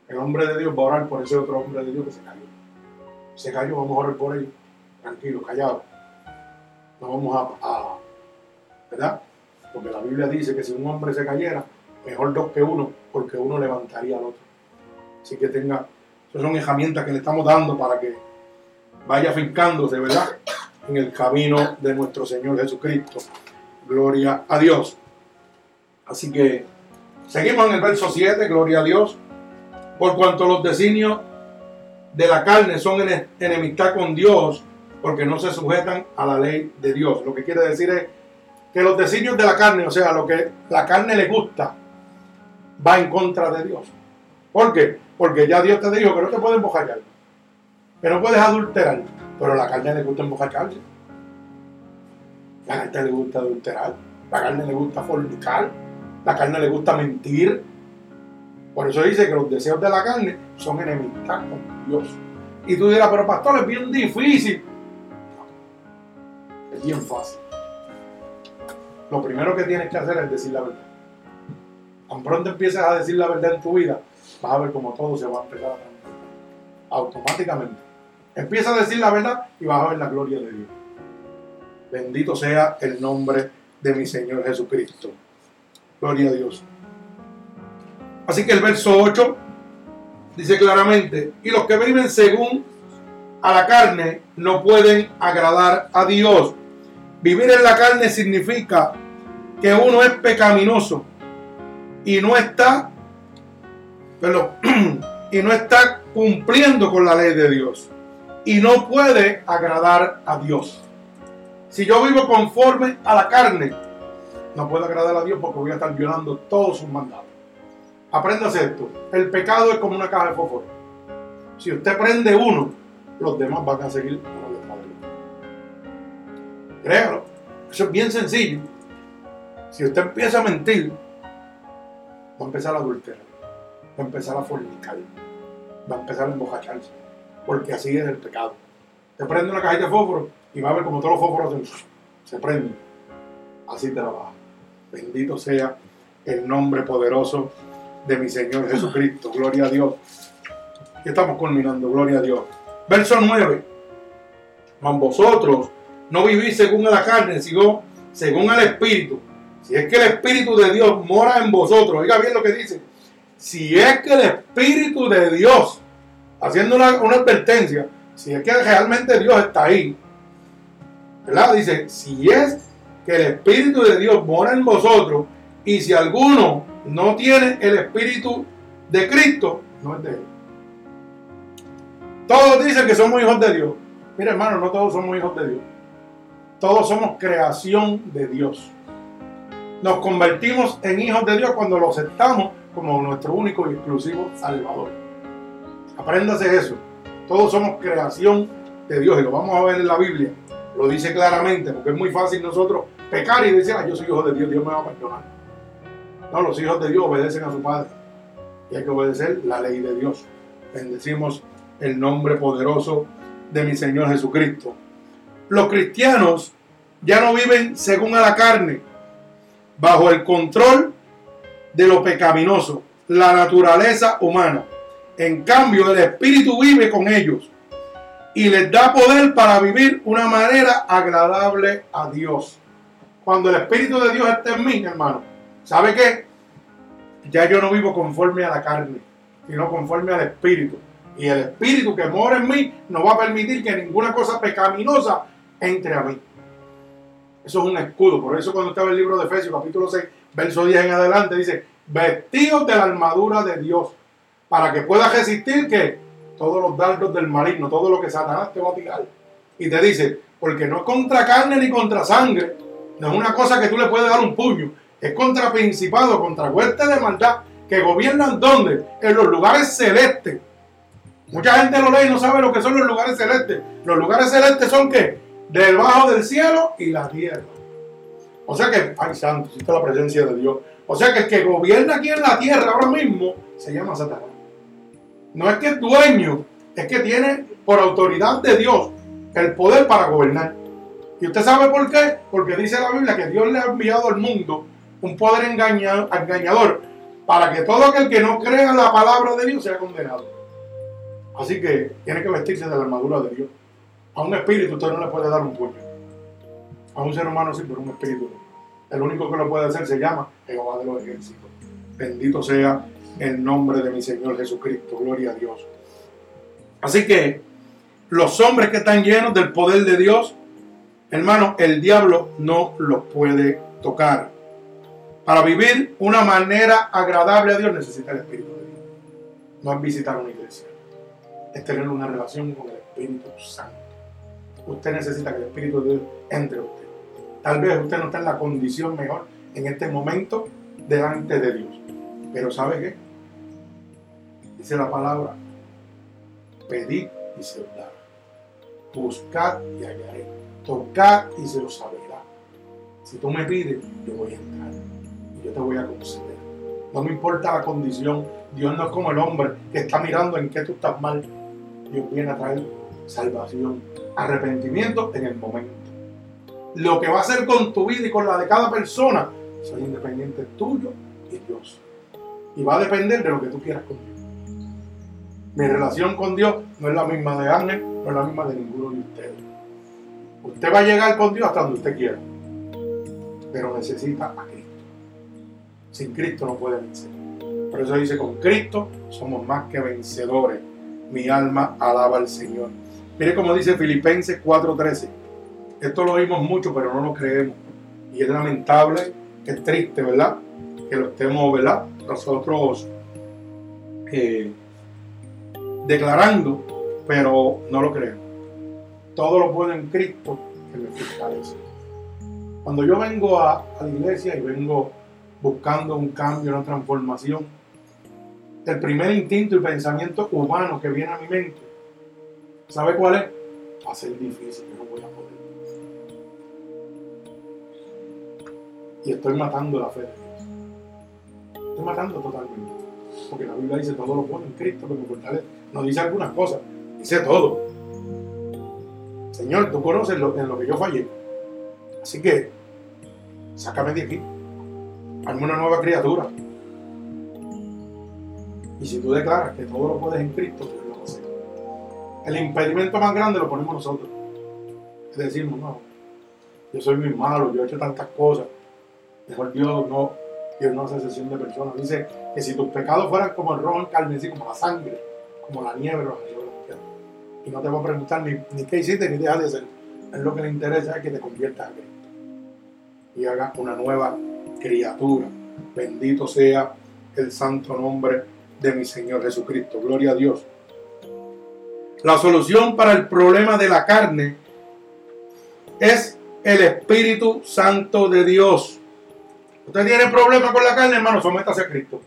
El hombre de Dios va a orar por ese otro hombre de Dios que se cayó. Se cayó, vamos a orar por él. Tranquilo, callado. No vamos a, ¿verdad? Porque la Biblia dice que si un hombre se cayera, mejor dos que uno, porque uno levantaría al otro. Así que tenga, esas son herramientas que le estamos dando para que vaya fincándose, ¿verdad? En el camino de nuestro Señor Jesucristo. Gloria a Dios. Así que seguimos en el verso 7, gloria a Dios. Por cuanto los designios de la carne son en enemistad con Dios, porque no se sujetan a la ley de Dios. Lo que quiere decir es que los designios de la carne, o sea, lo que la carne le gusta, va en contra de Dios. ¿Por qué? Porque ya Dios te dijo que no te puedes embojar que no puedes adulterar, pero la carne le gusta embojarse. La carne le gusta adulterar, la carne le gusta fornicar, la carne le gusta mentir. Por eso dice que los deseos de la carne son enemistad con Dios. Y tú dirás, pero pastor, es bien difícil. Es bien fácil. Lo primero que tienes que hacer es decir la verdad. Tan pronto empiezas a decir la verdad en tu vida, vas a ver cómo todo se va a empezar a automáticamente. Empieza a decir la verdad y vas a ver la gloria de Dios. Bendito sea el nombre de mi Señor Jesucristo. Gloria a Dios. Así que el verso 8 dice claramente, y los que viven según a la carne no pueden agradar a Dios. Vivir en la carne significa que uno es pecaminoso y no está, pero, y no está cumpliendo con la ley de Dios y no puede agradar a Dios. Si yo vivo conforme a la carne, no puedo agradar a Dios porque voy a estar violando todos sus mandatos. Apréndase esto. El pecado es como una caja de fósforo. Si usted prende uno, los demás van a seguir Créalo. Eso es bien sencillo. Si usted empieza a mentir, va a empezar a adulterar, va a empezar a fornicar, va a empezar a embojacharse, porque así es el pecado. Te prende una cajita de fósforo y va a ver como todos los fósforos se, prenden. Así trabaja. Bendito sea el nombre poderoso de mi Señor Jesucristo. Gloria a Dios. Y estamos culminando. Gloria a Dios. Verso 9. Mas vosotros no vivís según la carne, sino según el Espíritu. Si es que el Espíritu de Dios mora en vosotros. Oiga bien lo que dice. Si es que el Espíritu de Dios, haciendo una, una advertencia, si es que realmente Dios está ahí, Dice, si es que el Espíritu de Dios mora en vosotros y si alguno no tiene el Espíritu de Cristo, no es de él. Todos dicen que somos hijos de Dios. Mira hermano, no todos somos hijos de Dios. Todos somos creación de Dios. Nos convertimos en hijos de Dios cuando lo aceptamos como nuestro único y exclusivo Salvador. Apréndase eso. Todos somos creación de Dios y lo vamos a ver en la Biblia. Lo dice claramente, porque es muy fácil nosotros pecar y decir, ah, yo soy hijo de Dios, Dios me va a perdonar. No, los hijos de Dios obedecen a su Padre. Y hay que obedecer la ley de Dios. Bendecimos el nombre poderoso de mi Señor Jesucristo. Los cristianos ya no viven según a la carne, bajo el control de lo pecaminoso, la naturaleza humana. En cambio, el Espíritu vive con ellos y les da poder para vivir una manera agradable a Dios. Cuando el Espíritu de Dios está en mí, hermano, ¿sabe qué? Ya yo no vivo conforme a la carne, sino conforme al Espíritu. Y el Espíritu que mora en mí no va a permitir que ninguna cosa pecaminosa entre a mí. Eso es un escudo. Por eso cuando estaba el libro de Efesios, capítulo 6, verso 10 en adelante, dice, vestidos de la armadura de Dios, para que puedas resistir que todos los dardos del maligno, todo lo que Satanás te va a tirar. Y te dice, porque no es contra carne ni contra sangre, no es una cosa que tú le puedes dar un puño, es contra principado, contra huertes de maldad, que gobiernan donde? En los lugares celestes. Mucha gente lo lee y no sabe lo que son los lugares celestes. Los lugares celestes son qué? Debajo del cielo y la tierra. O sea que, ay santo, existe la presencia de Dios. O sea que el que gobierna aquí en la tierra ahora mismo se llama Satanás. No es que es dueño, es que tiene por autoridad de Dios el poder para gobernar. ¿Y usted sabe por qué? Porque dice la Biblia que Dios le ha enviado al mundo un poder engañador para que todo aquel que no crea en la palabra de Dios sea condenado. Así que tiene que vestirse de la armadura de Dios. A un espíritu usted no le puede dar un puño. A un ser humano sí, pero un espíritu El único que lo puede hacer se llama Jehová de los ejércitos. Bendito sea el nombre de mi Señor Jesucristo. Gloria a Dios. Así que los hombres que están llenos del poder de Dios, hermano, el diablo no los puede tocar. Para vivir una manera agradable a Dios necesita el Espíritu de Dios. No es visitar una iglesia, es tener una relación con el Espíritu Santo. Usted necesita que el Espíritu de Dios entre usted. Tal vez usted no está en la condición mejor en este momento delante de Dios. Pero ¿sabe qué? Dice la palabra, pedid y se os dará. Buscad y hallaré. Tocad y se os abrirá. Si tú me pides, yo voy a entrar. Y yo te voy a conceder. No me importa la condición. Dios no es como el hombre que está mirando en qué tú estás mal. Dios viene a traer salvación, arrepentimiento en el momento. Lo que va a hacer con tu vida y con la de cada persona, soy independiente tuyo y Dios. Y va a depender de lo que tú quieras con Dios. Mi relación con Dios no es la misma de Ángel, no es la misma de ninguno de ustedes. Usted va a llegar con Dios hasta donde usted quiera, pero necesita a Cristo. Sin Cristo no puede vencer. Por eso dice, con Cristo somos más que vencedores. Mi alma alaba al Señor. Mire como dice Filipenses 4:13. Esto lo oímos mucho, pero no lo creemos. Y es lamentable, es triste, ¿verdad? Que lo estemos, ¿verdad? Nosotros eh, declarando, pero no lo creo. Todo lo puedo en Cristo que me fortalece. Cuando yo vengo a, la iglesia y vengo buscando un cambio, una transformación, el primer instinto y pensamiento humano que viene a mi mente, ¿sabe cuál es? Va a ser difícil, yo no voy a poder. Y estoy matando la fe. Estoy matando totalmente. Porque la Biblia dice todo lo puedo en Cristo que me fortalece no dice algunas cosas, dice todo. Señor, tú conoces lo, en lo que yo fallé. Así que, sácame de aquí. Hazme una nueva criatura. Y si tú declaras que todo lo puedes en Cristo, Dios lo hacer. El impedimento más grande lo ponemos nosotros. Es decir, no, yo soy muy malo, yo he hecho tantas cosas. Mejor Dios no, Dios no hace sesión de personas. Dice que si tus pecados fueran como el rojo en carne, así como la sangre, como la nieve los Y no te voy a preguntar ni, ni qué hiciste ni dejas de hacer. Es lo que le interesa es que te conviertas a Cristo. Y hagas una nueva criatura. Bendito sea el santo nombre de mi Señor Jesucristo. Gloria a Dios. La solución para el problema de la carne es el Espíritu Santo de Dios. Usted tiene problema con la carne, hermano, sométase a Cristo.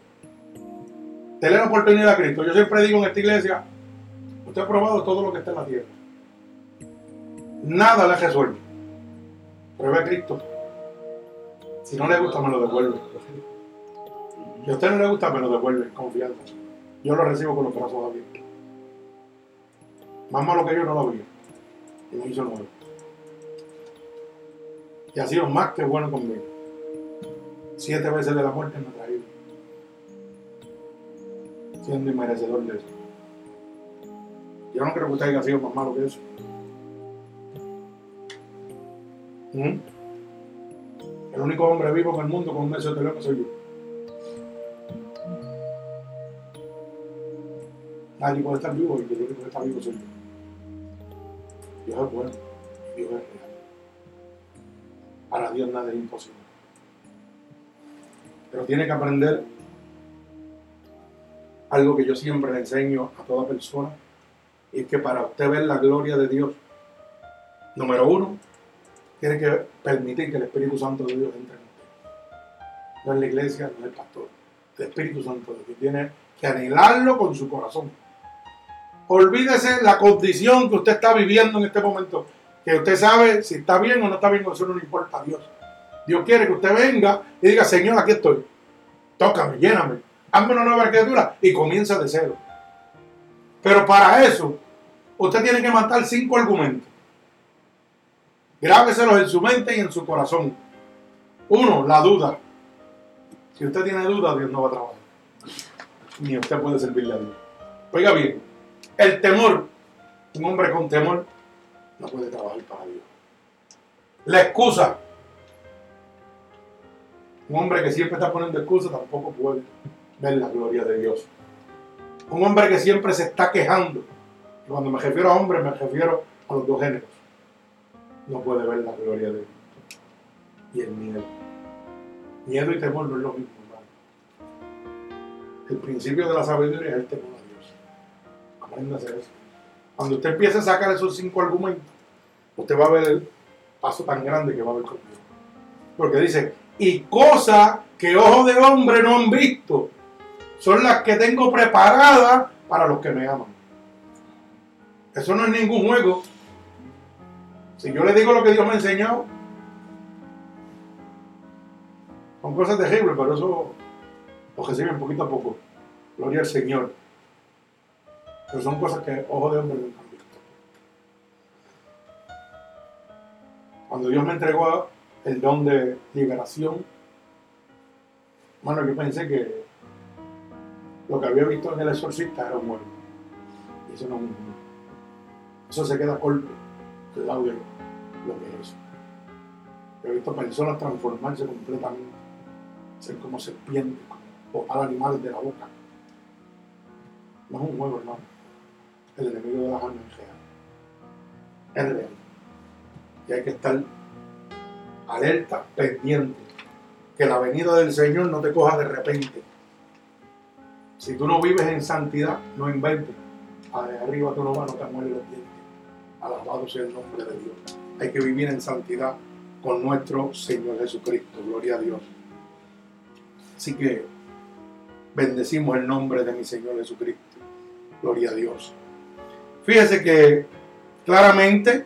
Dele la oportunidad a Cristo. Yo siempre digo en esta iglesia, usted ha probado todo lo que está en la tierra. Nada le resuelve. Pruebe a Cristo. Si no le gusta, me lo devuelve. Si a usted no le gusta, me lo devuelve, confianza. Yo lo recibo con los brazos abiertos. Más malo que yo no lo había. Y me hizo nuevo. Y ha sido más que bueno conmigo. Siete veces de la muerte me ha traído. Siendo inmerecedor de eso. Yo no creo que usted haya sido más malo que eso. ¿Mm? El único hombre vivo en el mundo con un mesotelón soy yo. Nadie puede estar vivo y el único que está vivo soy yo. Dios es bueno, Dios es real. Para Dios nada es imposible. Pero tiene que aprender algo que yo siempre le enseño a toda persona, y es que para usted ver la gloria de Dios, número uno, tiene que permitir que el Espíritu Santo de Dios entre en usted. No es la iglesia, no es el pastor. El Espíritu Santo de Dios tiene que anhelarlo con su corazón. Olvídese la condición que usted está viviendo en este momento. Que usted sabe si está bien o no está bien, eso no le importa a Dios. Dios quiere que usted venga y diga, Señor, aquí estoy. Tócame, lléname. Hazme una nueva criatura y comienza de cero. Pero para eso, usted tiene que matar cinco argumentos. Grábeselos en su mente y en su corazón. Uno, la duda. Si usted tiene duda, Dios no va a trabajar. Ni usted puede servirle a Dios. Oiga bien, el temor. Un hombre con temor no puede trabajar para Dios. La excusa. Un hombre que siempre está poniendo excusa tampoco puede ver la gloria de Dios. Un hombre que siempre se está quejando. Cuando me refiero a hombre, me refiero a los dos géneros. No puede ver la gloria de Dios. Y el miedo. Miedo y temor no es lo mismo, hermano. El principio de la sabiduría es el temor a Dios. Aprenda a hacer eso. Cuando usted empiece a sacar esos cinco argumentos, usted va a ver el paso tan grande que va a haber conmigo. Porque dice, y cosas que ojos de hombre no han visto, son las que tengo preparadas para los que me aman. Eso no es ningún juego. Si yo le digo lo que Dios me ha enseñado, son cosas terribles, pero eso lo reciben poquito a poco. Gloria al Señor. Pero son cosas que ojos de hombre nunca han visto. Cuando Dios me entregó el don de liberación, bueno, yo pensé que lo que había visto en el exorcista era un muerto. Eso no Eso se queda corto al lado de lo que es eso. He visto personas transformarse completamente, ser como serpientes, como botar animales de la boca. No es un juego, hermano. El enemigo de las almas es real. Es real. Y hay que estar alerta, pendiente. Que la venida del Señor no te coja de repente. Si tú no vives en santidad, no inventes. Arriba tú no vas, no te mueres los dientes. Alabado sea el nombre de Dios. Hay que vivir en santidad con nuestro Señor Jesucristo. Gloria a Dios. Así que bendecimos el nombre de mi Señor Jesucristo. Gloria a Dios. Fíjese que claramente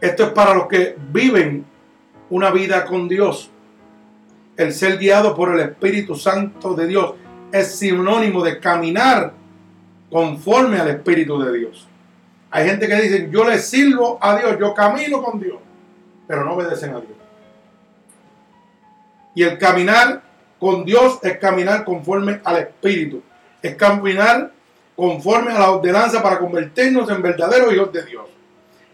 esto es para los que viven una vida con Dios. El ser guiado por el Espíritu Santo de Dios es sinónimo de caminar conforme al Espíritu de Dios. Hay gente que dice, yo le sirvo a Dios, yo camino con Dios, pero no obedecen a Dios. Y el caminar con Dios es caminar conforme al Espíritu, es caminar conforme a la ordenanza para convertirnos en verdaderos hijos de Dios.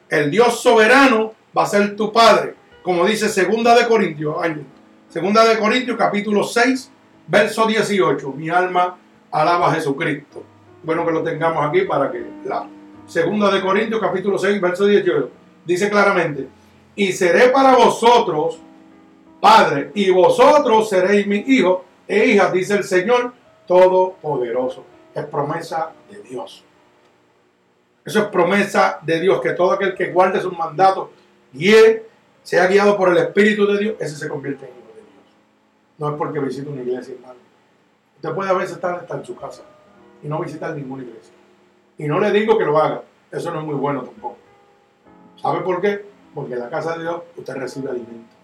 El Dios soberano va a ser tu Padre, como dice Segunda de Corintios, Segunda de Corintios capítulo 6, verso 18. Mi alma alaba a Jesucristo. Bueno que lo tengamos aquí para que la Segunda de Corintios capítulo 6, verso 18. Dice claramente, y seré para vosotros Padre, y vosotros seréis mis hijos e hijas, dice el Señor Todopoderoso. Es promesa de Dios. Eso es promesa de Dios, que todo aquel que guarde sus mandatos y sea guiado por el Espíritu de Dios, ese se convierte en hijo de Dios. No es porque visite una iglesia, hermano. Usted puede a veces estar en su casa y no visitar ninguna iglesia. Y no le digo que lo haga, eso no es muy bueno tampoco. ¿Sabe por qué? Porque en la casa de Dios usted recibe alimento.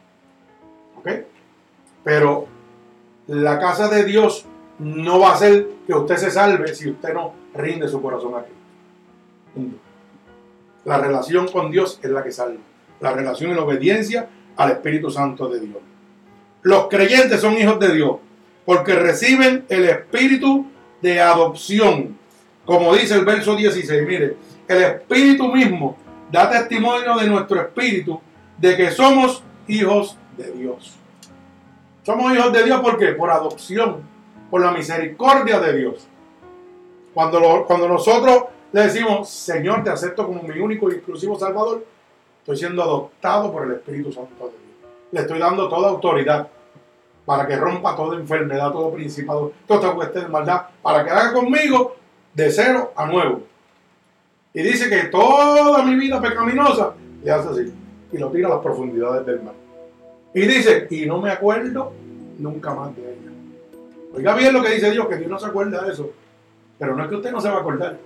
¿Ok? Pero la casa de Dios no va a hacer que usted se salve si usted no rinde su corazón aquí. La relación con Dios es la que salva. la relación la obediencia al Espíritu Santo de Dios. Los creyentes son hijos de Dios porque reciben el Espíritu de adopción. Como dice el verso 16, mire, el Espíritu mismo da testimonio de nuestro Espíritu de que somos hijos de Dios. Somos hijos de Dios ¿por qué? Por adopción, por la misericordia de Dios. Cuando, cuando nosotros le decimos, Señor, te acepto como mi único y exclusivo Salvador, estoy siendo adoptado por el Espíritu Santo de Dios. Le estoy dando toda autoridad para que rompa toda enfermedad, todo principado, toda cuestión de maldad, para que haga conmigo de cero a nuevo. Y dice que toda mi vida pecaminosa le hace así y lo tira a las profundidades del mar. Y dice, y no me acuerdo nunca más de ella. Oiga bien lo que dice Dios, que Dios no se acuerda de eso. Pero no es que usted no se va a acordar.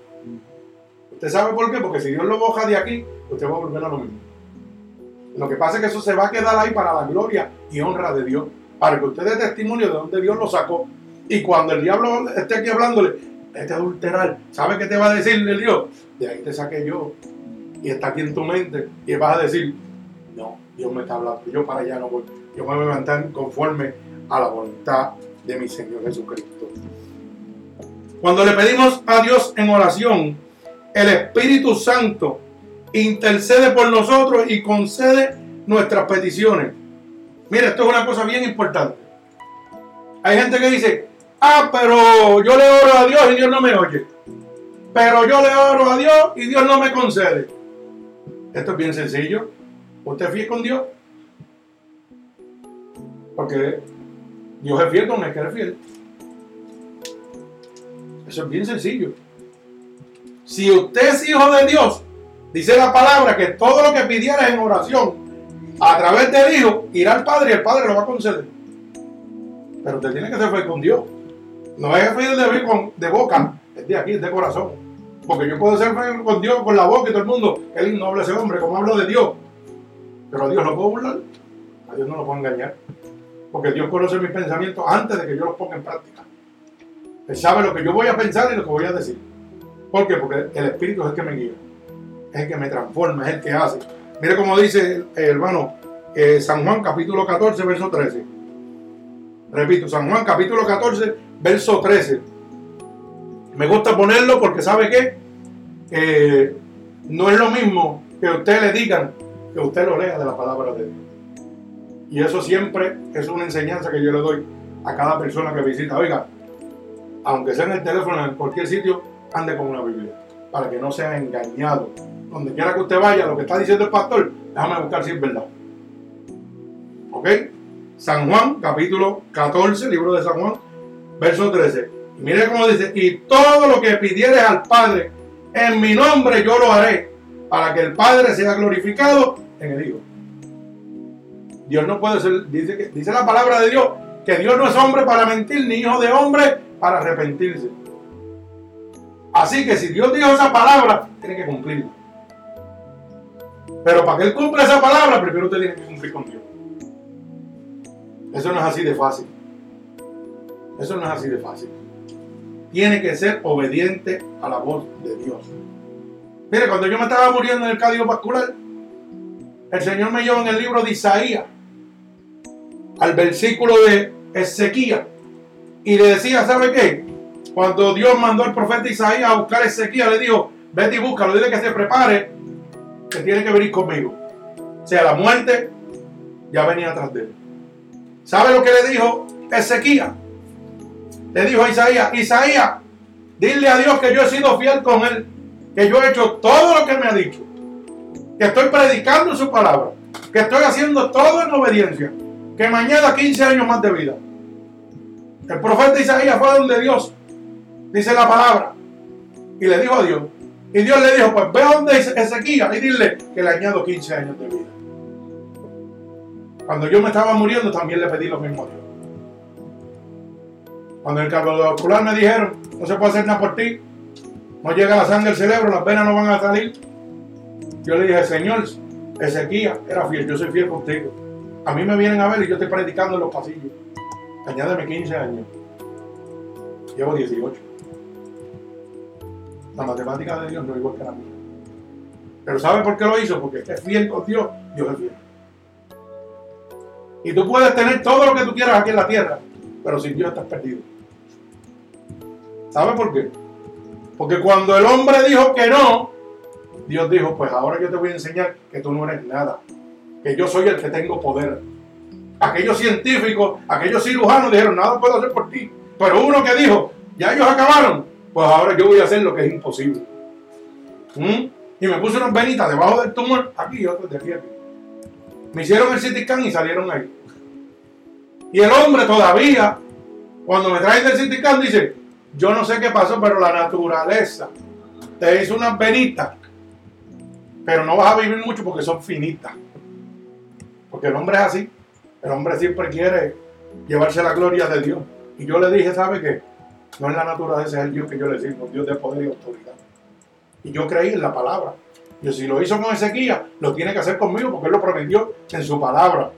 ¿Usted sabe por qué? Porque si Dios lo boja de aquí, usted va a volver a lo mismo. Lo que pasa es que eso se va a quedar ahí para la gloria y honra de Dios. Para que usted dé testimonio de dónde Dios lo sacó. Y cuando el diablo esté aquí hablándole, este adulterar, ¿sabe qué te va a decir el Dios? De ahí te saqué yo. Y está aquí en tu mente. Y vas a decir, no, Dios me está hablando. Yo para allá no voy. Yo me voy a levantar conforme a la voluntad de mi Señor Jesucristo. Cuando le pedimos a Dios en oración, el Espíritu Santo intercede por nosotros y concede nuestras peticiones. Mire, esto es una cosa bien importante. Hay gente que dice, ah, pero yo le oro a Dios y Dios no me oye. Pero yo le oro a Dios y Dios no me concede. Esto es bien sencillo. Usted es fiel con Dios. Porque Dios es fiel con el que es fiel. Eso es bien sencillo. Si usted es hijo de Dios, dice la palabra que todo lo que pidiera en oración a través del Hijo irá al Padre y el Padre lo va a conceder. Pero usted tiene que ser fiel con Dios. No es fiel de, de boca, es de aquí, es de corazón. Porque yo puedo ser fiel con Dios con la boca y todo el mundo. Él no habla ese hombre, como hablo de Dios. Pero a Dios lo puedo burlar. A Dios no lo puedo engañar. Porque Dios conoce mis pensamientos antes de que yo los ponga en práctica. Él sabe lo que yo voy a pensar y lo que voy a decir. ¿Por qué? Porque el Espíritu es el que me guía. Es el que me transforma, es el que hace. Mire cómo dice el hermano eh, San Juan capítulo 14, verso 13. Repito, San Juan capítulo 14, verso 13. Me gusta ponerlo porque sabe que eh, no es lo mismo que usted le digan que usted lo lea de la palabra de Dios. Y eso siempre es una enseñanza que yo le doy a cada persona que visita. Oiga, aunque sea en el teléfono, en cualquier sitio, ande con una Biblia. Para que no sea engañado. Donde quiera que usted vaya, lo que está diciendo el pastor, déjame buscar si es verdad. ¿Ok? San Juan, capítulo 14, libro de San Juan, verso 13. Y mire cómo dice, y todo lo que pidieres al Padre, en mi nombre yo lo haré, para que el Padre sea glorificado en el Hijo. Dios no puede ser, dice, dice la palabra de Dios, que Dios no es hombre para mentir, ni hijo de hombre para arrepentirse. Así que si Dios dijo esa palabra, tiene que cumplirla. Pero para que Él cumpla esa palabra, primero usted tiene que cumplir con Dios. Eso no es así de fácil. Eso no es así de fácil. Tiene que ser obediente a la voz de Dios. Mire, cuando yo me estaba muriendo en el cardiovascular, el Señor me llevó en el libro de Isaías al versículo de Ezequiel y le decía, ¿sabe qué? Cuando Dios mandó al profeta Isaías a buscar a Ezequiel, le dijo, vete y búscalo, dile que se prepare, que tiene que venir conmigo. O sea, la muerte ya venía atrás de él. ¿Sabe lo que le dijo Ezequiel? Le dijo a Isaías, Isaías, dile a Dios que yo he sido fiel con él, que yo he hecho todo lo que me ha dicho, que estoy predicando su palabra, que estoy haciendo todo en obediencia que mañana 15 años más de vida. El profeta Isaías fue donde Dios, dice la palabra, y le dijo a Dios. Y Dios le dijo, pues ve donde Ezequiel y dile que le añado 15 años de vida. Cuando yo me estaba muriendo también le pedí lo mismo a Dios. Cuando el cardiovascular me dijeron, no se puede hacer nada por ti, no llega la sangre al cerebro, las venas no van a salir. Yo le dije, Señor, Ezequiel era fiel, yo soy fiel contigo. A mí me vienen a ver y yo estoy predicando en los pasillos. Añádeme 15 años. Llevo 18. La matemática de Dios no es igual que la mía. Pero ¿sabe por qué lo hizo? Porque es fiel con Dios Dios es fiel. Y tú puedes tener todo lo que tú quieras aquí en la tierra, pero sin Dios estás perdido. ¿Sabes por qué? Porque cuando el hombre dijo que no, Dios dijo, pues ahora yo te voy a enseñar que tú no eres nada, que yo soy el que tengo poder. Aquellos científicos, aquellos cirujanos dijeron, nada puedo hacer por ti. Pero uno que dijo, ya ellos acabaron, pues ahora yo voy a hacer lo que es imposible. ¿Mm? Y me puse unas venitas debajo del tumor, aquí y otras de aquí. Me hicieron el CT y salieron ahí. Y el hombre todavía, cuando me traen del CT dice, yo no sé qué pasó, pero la naturaleza te hizo unas venitas, pero no vas a vivir mucho porque son finitas. Porque el hombre es así. El hombre siempre quiere llevarse la gloria de Dios. Y yo le dije, ¿sabe qué? No es la naturaleza, es el Dios que yo le sirvo, Dios de poder y autoridad. Y yo creí en la palabra. Y si lo hizo con Ezequiel, lo tiene que hacer conmigo porque él lo prometió en su palabra.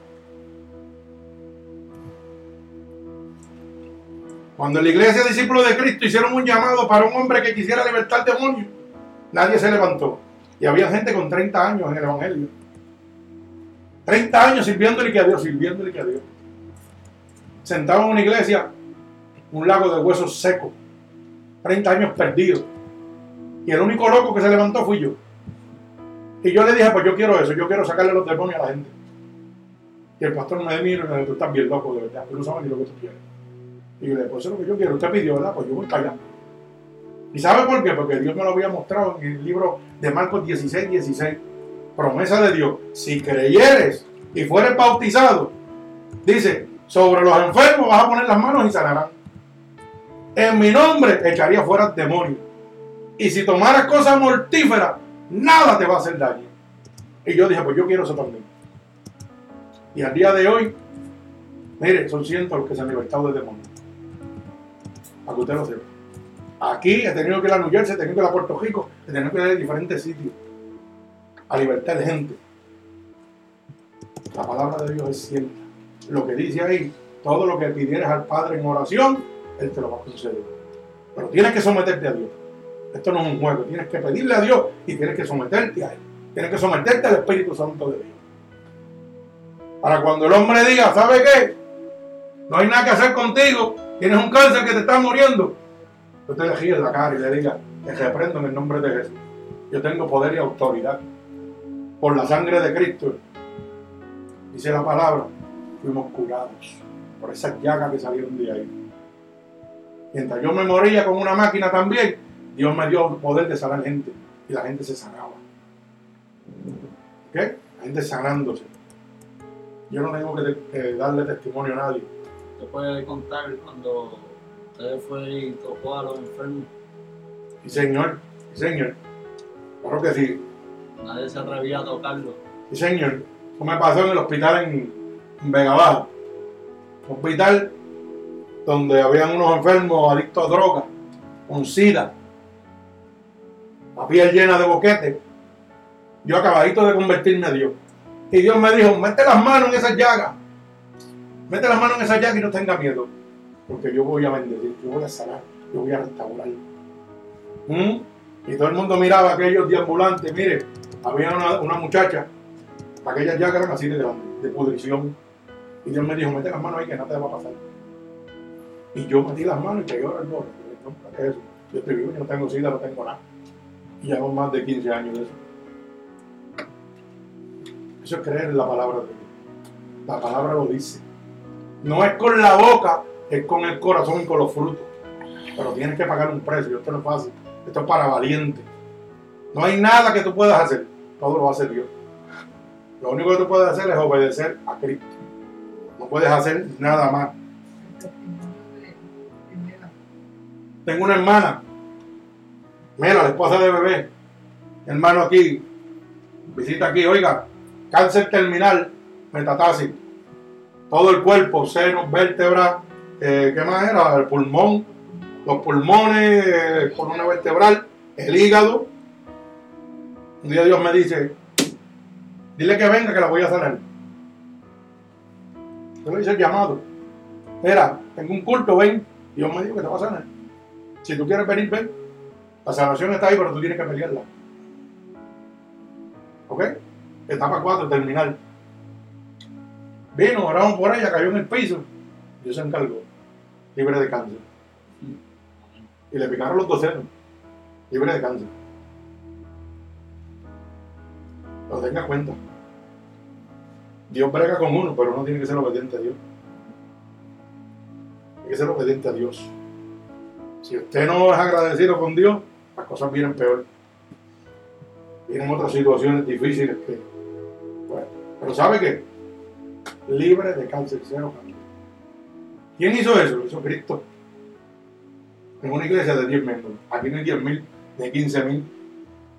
Cuando la iglesia discípulos de Cristo hicieron un llamado para un hombre que quisiera libertar demonios, nadie se levantó. Y había gente con 30 años en el Evangelio. 30 años sirviéndole que a Dios, sirviéndole que a Dios. Sentado en una iglesia, un lago de huesos secos. 30 años perdidos. Y el único loco que se levantó fui yo. Y yo le dije, pues yo quiero eso, yo quiero sacarle los demonios a la gente. Y el pastor me mira y me dice, tú estás bien loco, de verdad, tú no sabes ni lo que tú quieres. Y yo le dije, pues eso es lo que yo quiero. Usted pidió, ¿verdad? Pues yo voy para allá. ¿Y sabe por qué? Porque Dios me lo había mostrado en el libro de Marcos 16, 16. Promesa de Dios. Si creyeres y fueres bautizado, dice, sobre los enfermos vas a poner las manos y sanarán. En mi nombre echaría fuera demonios. Y si tomaras cosas mortíferas, nada te va a hacer daño. Y yo dije, pues yo quiero eso también. Y al día de hoy, mire, son cientos los que se han libertado de demonios para que usted lo sepa. Aquí he tenido que ir a New Jersey, he tenido que ir a Puerto Rico, he tenido que ir a diferentes sitios a libertad de gente. La palabra de Dios es cierta. Lo que dice ahí, todo lo que pidieras al Padre en oración, Él te lo va a conceder. Pero tienes que someterte a Dios. Esto no es un juego. Tienes que pedirle a Dios y tienes que someterte a Él. Tienes que someterte al Espíritu Santo de Dios. Para cuando el hombre diga, ¿sabe qué? No hay nada que hacer contigo tienes un cáncer que te está muriendo, le ríe en la cara y le diga, te reprendo en el nombre de Jesús. Yo tengo poder y autoridad. Por la sangre de Cristo, dice la palabra, fuimos curados por esas llagas que salieron de ahí. Mientras yo me moría con una máquina también, Dios me dio el poder de sanar gente. Y la gente se sanaba. ¿Qué? La gente sanándose. Yo no tengo que darle testimonio a nadie ¿Te puede contar cuando usted fue y tocó a los enfermos? Sí, señor. Sí, señor. Claro que sí. Nadie se atrevía a tocarlo. Sí, señor. Eso me pasó en el hospital en, Vega Baja. Un hospital donde habían unos enfermos adictos a drogas, con sida, la piel llena de boquete. Yo acabadito de convertirme a Dios. Y Dios me dijo, mete las manos en esas llagas Mete la mano en esa llaga y no tenga miedo. Porque yo voy a bendecir, yo voy a sanar, yo voy a restaurar. ¿Mm? Y todo el mundo miraba a aquellos deambulantes. Mire, había una, muchacha, aquellas llagas eran así de de pudrición. Y Dios me dijo, mete las manos ahí que nada te va a pasar. Y yo metí las manos y pegué el borde. Eso. Yo estoy vivo, yo no tengo sida, no tengo nada. Y llevo más de 15 años de eso. Eso es creer en la palabra de Dios. La palabra lo dice. No es con la boca, es con el corazón y con los frutos. Pero tienes que pagar un precio. Esto no es fácil. Esto es para valientes. No hay nada que tú puedas hacer. Todo lo hace Dios. Lo único que tú puedes hacer es obedecer a Cristo. No puedes hacer nada más. Tengo una hermana, mira, la esposa de bebé, hermano aquí, visita aquí, oiga, cáncer terminal, metatásico todo el cuerpo, senos, vértebras, eh, ¿qué más era? El pulmón, los pulmones, eh, columna vertebral, el hígado. Un día Dios me dice, dile que venga que la voy a sanar. Yo le hice el llamado. Mira, tengo un culto, ven. Dios me dijo que te va a sanar. Si tú quieres venir, ven. La sanación está ahí, pero tú tienes que pelearla. ¿Ok? etapa 4, terminal. Vino, oramos por ella, cayó en el piso. Dios se encargó, libre de cáncer. Y le picaron los dos senos, libre de cáncer. Lo tenga cuenta. Dios brega con uno, pero uno tiene que ser obediente a Dios. Tiene que ser obediente a Dios. Si usted no es agradecido con Dios, las cosas vienen peor. Vienen otras situaciones difíciles que. Bueno, pero ¿sabe qué? Libre de cáncer, cero cáncer. ¿Quién hizo eso? Lo hizo Cristo. En una iglesia de 10 miembros. Aquí no hay 10 mil, ni 15 mil,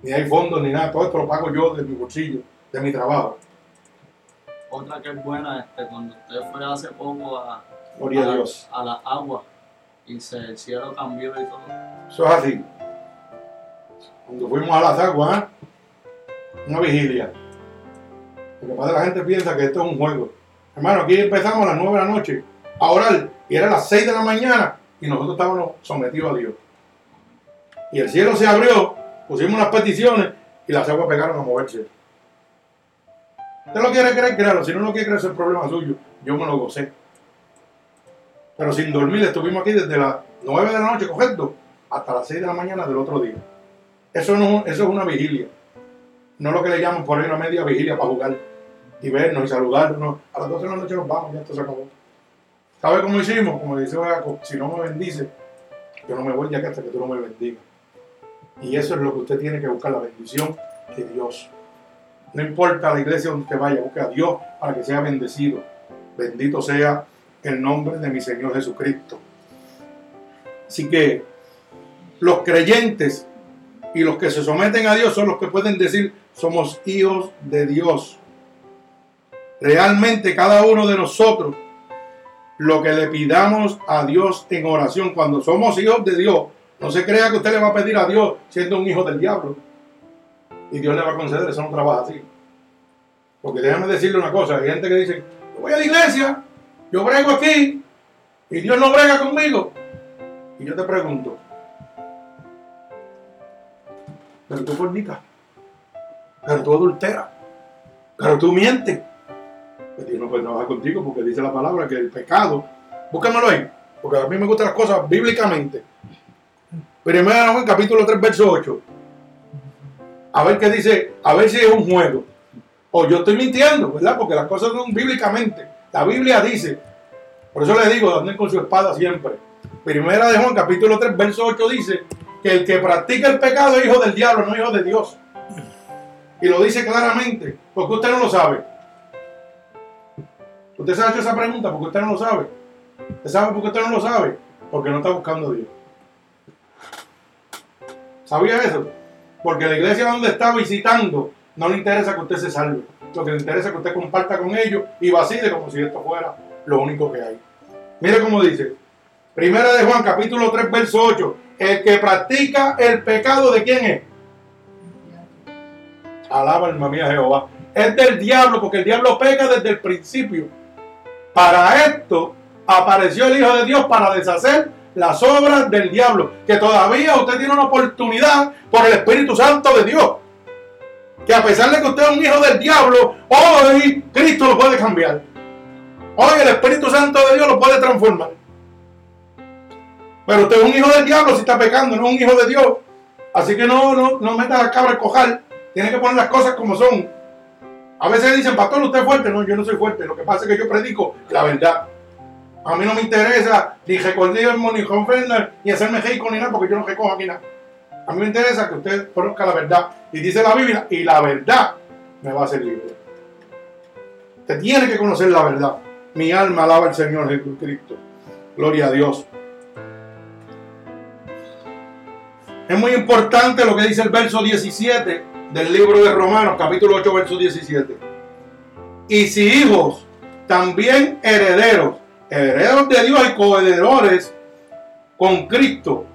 ni hay fondos, ni nada. Todo esto lo pago yo de mi bolsillo, de mi trabajo. Otra que es buena, este, cuando usted fue hace poco a, a a, a la agua y se, el cielo cambió y todo. Eso es así. Cuando fuimos a las aguas, ¿eh? una vigilia. Lo que que la gente piensa que esto es un juego. Hermano, aquí empezamos a las 9 de la noche a orar y era las 6 de la mañana y nosotros estábamos sometidos a Dios. Y el cielo se abrió, pusimos unas peticiones y las aguas pegaron a moverse. Usted lo quiere creer, créalo. Si no lo quiere creer, es el problema suyo. Yo me lo gocé. Pero sin dormir estuvimos aquí desde las 9 de la noche, correcto, hasta las 6 de la mañana del otro día. Eso, no, eso es una vigilia. No lo que le llaman por ahí una media vigilia para jugar y vernos y saludarnos. A las 12 de la noche nos vamos, ya esto se acabó. ¿Sabe cómo hicimos? Como dice Jacob, si no me bendice, yo no me voy ya que hasta que tú no me bendigas. Y eso es lo que usted tiene que buscar, la bendición de Dios. No importa la iglesia donde usted vaya, busque a Dios para que sea bendecido. Bendito sea el nombre de mi Señor Jesucristo. Así que los creyentes y los que se someten a Dios son los que pueden decir somos hijos de Dios. Realmente cada uno de nosotros, lo que le pidamos a Dios en oración, cuando somos hijos de Dios, no se crea que usted le va a pedir a Dios siendo un hijo del diablo. Y Dios le va a conceder, eso no trabaja así. Porque déjame decirle una cosa, hay gente que dice, voy a la iglesia, yo brego aquí, y Dios no brega conmigo. Y yo te pregunto, pero tú fornicas, pero tú adulteras, pero tú mientes. Pues Dios no puede trabajar contigo porque dice la palabra que el pecado, búscamelo ahí, porque a mí me gustan las cosas bíblicamente. Primero Juan capítulo 3, verso 8. A ver qué dice, a ver si es un juego. O yo estoy mintiendo, ¿verdad? Porque las cosas son bíblicamente. La Biblia dice, por eso le digo, anden con su espada siempre. Primera de Juan capítulo 3, verso 8 dice que el que practica el pecado es hijo del diablo, no hijo de Dios. Y lo dice claramente, porque usted no lo sabe. Usted se ha hecho esa pregunta porque usted no lo sabe. ¿Usted sabe por qué usted no lo sabe? Porque no está buscando a Dios. ¿Sabía eso? Porque la iglesia donde está visitando no le interesa que usted se salve. Lo que le interesa es que usted comparta con ellos y vacile como si esto fuera lo único que hay. Mire cómo dice. Primera de Juan, capítulo 3, verso 8. El que practica el pecado de quién es? Alaba alma mía Jehová. Es del diablo, porque el diablo peca desde el principio. Para esto apareció el Hijo de Dios para deshacer las obras del diablo. Que todavía usted tiene una oportunidad por el Espíritu Santo de Dios. Que a pesar de que usted es un hijo del diablo, hoy Cristo lo puede cambiar. Hoy el Espíritu Santo de Dios lo puede transformar. Pero usted es un hijo del diablo si está pecando, no es un hijo de Dios. Así que no, no, no meta la cabra al cojal. Tiene que poner las cosas como son. A veces dicen, pastor, usted es fuerte. No, yo no soy fuerte. Lo que pasa es que yo predico la verdad. A mí no me interesa ni recordismo, ni ofender, ni hacerme rico, ni nada, porque yo no recojo aquí nada. A mí me interesa que usted conozca la verdad. Y dice la Biblia, y la verdad me va a hacer libre. Usted tiene que conocer la verdad. Mi alma alaba al Señor Jesucristo. Gloria a Dios. Es muy importante lo que dice el verso 17 del libro de Romanos, capítulo 8, verso 17. Y si hijos, también herederos, herederos de Dios y coherederos con Cristo.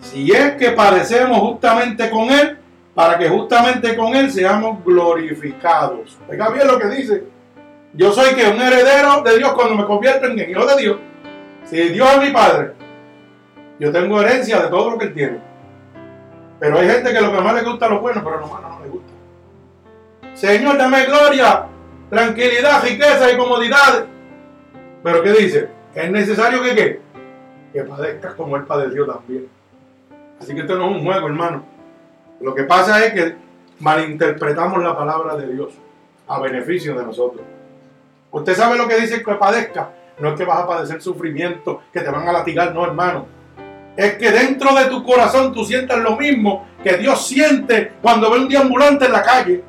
Si es que padecemos justamente con Él, para que justamente con Él seamos glorificados. Oiga bien lo que dice. Yo soy que un heredero de Dios cuando me convierto en hijo de Dios. Si Dios es mi Padre, yo tengo herencia de todo lo que Él tiene. Pero hay gente que lo que más le gusta es lo bueno, pero lo malo no le gusta. Señor, dame gloria, tranquilidad, riqueza y comodidad. Pero ¿qué dice? Es necesario que qué? Que padezcas como Él padeció también. Así que esto no es un juego, hermano. Lo que pasa es que malinterpretamos la palabra de Dios a beneficio de nosotros. Usted sabe lo que dice que padezca. No es que vas a padecer sufrimiento, que te van a latigar, no, hermano. Es que dentro de tu corazón tú sientas lo mismo que Dios siente cuando ve un deambulante en la calle.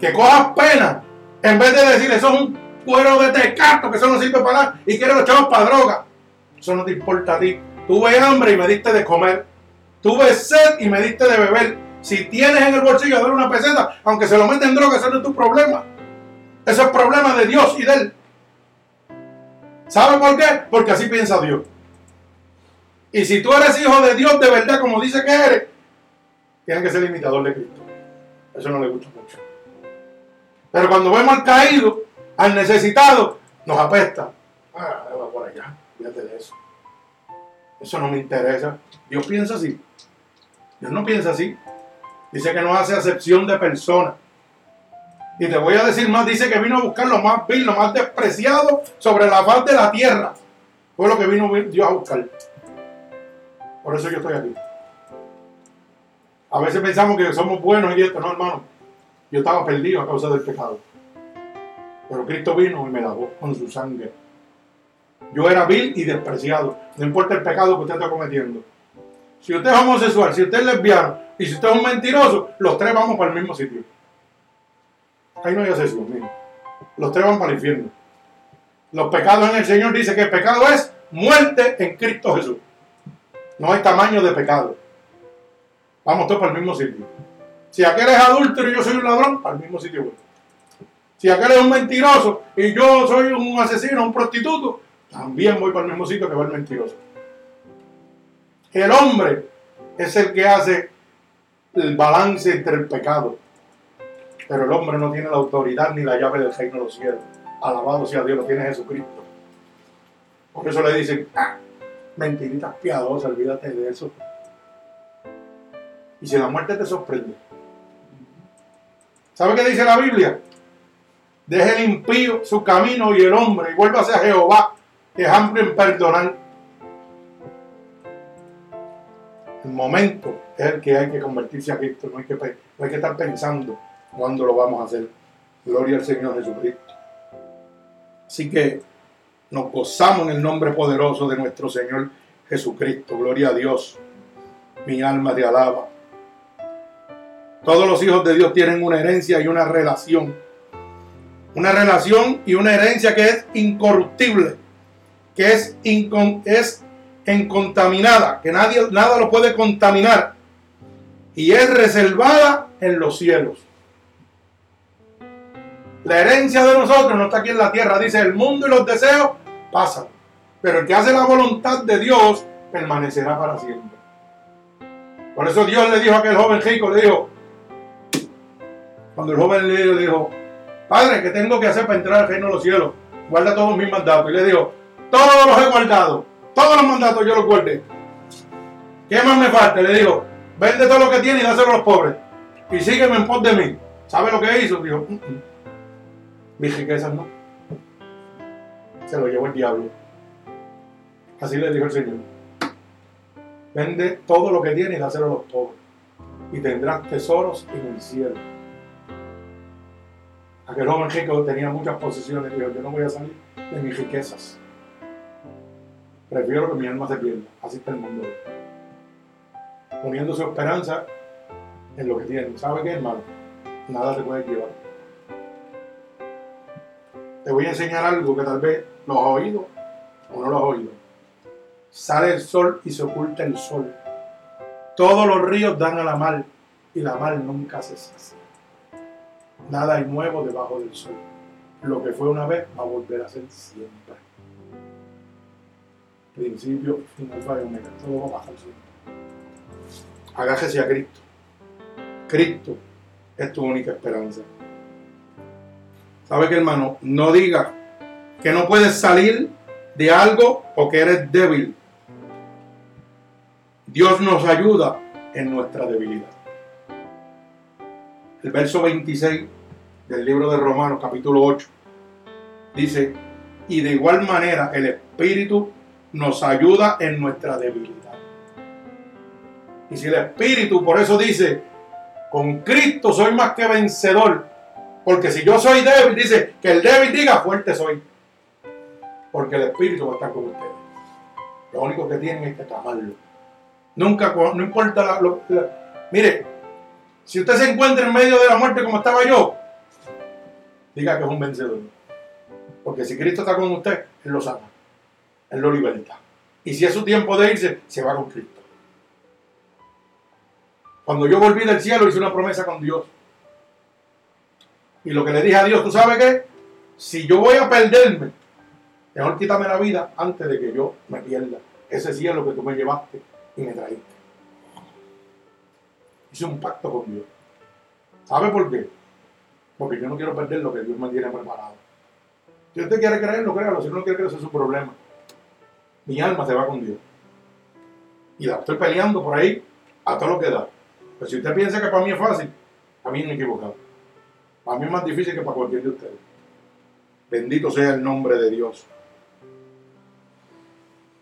Que cojas pena en vez de decir eso es un cuero de tecato que eso no sirve para nada y quiere los chavos para droga. Eso no te importa a ti. Tuve hambre y me diste de comer. Tuve sed y me diste de beber. Si tienes en el bolsillo de una peseta, aunque se lo meten en droga, eso no es tu problema. Eso es problema de Dios y de Él. ¿Sabe por qué? Porque así piensa Dios. Y si tú eres hijo de Dios de verdad, como dice que eres, tienes que ser imitador de Cristo. Eso no le gusta mucho. Pero cuando vemos al caído, al necesitado, nos apesta. Ah, va por allá, fíjate de eso. Eso no me interesa. Dios piensa así. Dios no piensa así. Dice que no hace acepción de personas. Y te voy a decir más, dice que vino a buscar lo más vil, lo más despreciado sobre la faz de la tierra. Fue lo que vino Dios a buscar. Por eso yo estoy aquí. A veces pensamos que somos buenos y esto, no hermano. Yo estaba perdido a causa del pecado. Pero Cristo vino y me lavó con su sangre. Yo era vil y despreciado. No importa el pecado que usted está cometiendo. Si usted es homosexual, si usted es lesbiano y si usted es un mentiroso, los tres vamos para el mismo sitio. Ahí no hay mire. Los tres van para el infierno. Los pecados en el Señor dice que el pecado es muerte en Cristo Jesús. No hay tamaño de pecado. Vamos todos para el mismo sitio. Si aquel es adúltero y yo soy un ladrón, para el mismo sitio Si aquel es un mentiroso y yo soy un asesino, un prostituto, también voy para el mismo sitio que va el mentiroso. El hombre es el que hace el balance entre el pecado. Pero el hombre no tiene la autoridad ni la llave del reino de los cielos. Alabado sea Dios, lo tiene Jesucristo. Por eso le dicen, ah, mentiritas piadosas, olvídate de eso. Y si la muerte te sorprende. ¿Sabe qué dice la Biblia? Deje el impío su camino y el hombre y vuelva a Jehová, es amplio en perdonar. El momento es el que hay que convertirse a Cristo, no hay que, no hay que estar pensando cuándo lo vamos a hacer. Gloria al Señor Jesucristo. Así que nos gozamos en el nombre poderoso de nuestro Señor Jesucristo. Gloria a Dios. Mi alma te alaba. Todos los hijos de Dios tienen una herencia y una relación. Una relación y una herencia que es incorruptible, que es, es incontaminada, que nadie, nada lo puede contaminar. Y es reservada en los cielos. La herencia de nosotros no está aquí en la tierra. Dice, el mundo y los deseos pasan. Pero el que hace la voluntad de Dios permanecerá para siempre. Por eso Dios le dijo a aquel joven rico, le dijo, cuando el joven le dijo, Padre, ¿qué tengo que hacer para entrar al reino de los cielos? Guarda todos mis mandatos. Y le dijo, todos los he guardado. Todos los mandatos yo los guardé. ¿Qué más me falta? Le dijo, vende todo lo que tiene y dáselo a los pobres. Y sígueme en pos de mí. ¿Sabe lo que hizo? Dijo, mm, mm mis riquezas no. Se lo llevó el diablo. Así le dijo el Señor. Vende todo lo que tiene y dáselo a los pobres. Y tendrás tesoros en el cielo. Aquel joven rico tenía muchas posesiones. Dijo, yo no voy a salir de mis riquezas. Prefiero que mi alma se pierda. Así está el mundo. Poniendo su esperanza en lo que tiene. ¿Sabe qué, hermano? Nada te puede llevar te voy a enseñar algo que tal vez lo has oído o no lo has oído. Sale el sol y se oculta el sol. Todos los ríos dan a la mar y la mar nunca se sacia. Nada hay nuevo debajo del sol. Lo que fue una vez va a volver a ser siempre. Principio, final, y omega. Todo va a pasar siempre. Agájese a Cristo. Cristo es tu única esperanza. ¿Sabe qué, hermano? No diga que no puedes salir de algo o que eres débil. Dios nos ayuda en nuestra debilidad. el verso 26 del libro de Romanos, capítulo 8, dice, y de igual manera el Espíritu nos ayuda en nuestra debilidad. Y si el Espíritu, por eso dice, con Cristo soy más que vencedor, porque si yo soy débil, dice que el débil diga fuerte soy, porque el Espíritu va a estar con ustedes. Lo único que tienen es que clamarlo. Nunca, no importa Mire, si usted se encuentra en medio de la muerte como estaba yo, diga que es un vencedor. Porque si Cristo está con usted, Él lo sana. Él lo liberta. Y si es su tiempo de irse, se va con Cristo. Cuando yo volví del cielo, hice una promesa con Dios. Y lo que le dije a Dios, ¿tú sabes qué? Si yo voy a perderme, mejor quítame la vida antes de que yo me pierda. Ese cielo que tú me llevaste y me traíste. Hice un pacto con Dios. ¿Sabe por qué? Porque yo no quiero perder lo que Dios me tiene preparado. Si usted quiere creerlo, créalo. Si no quiere creerlo, ese es su problema. Mi alma se va con Dios. Y la estoy peleando por ahí a todo lo que da. Pero si usted piensa que para mí es fácil, a mí me he equivocado. Para mí es más difícil que para cualquier de ustedes. Bendito sea el nombre de Dios.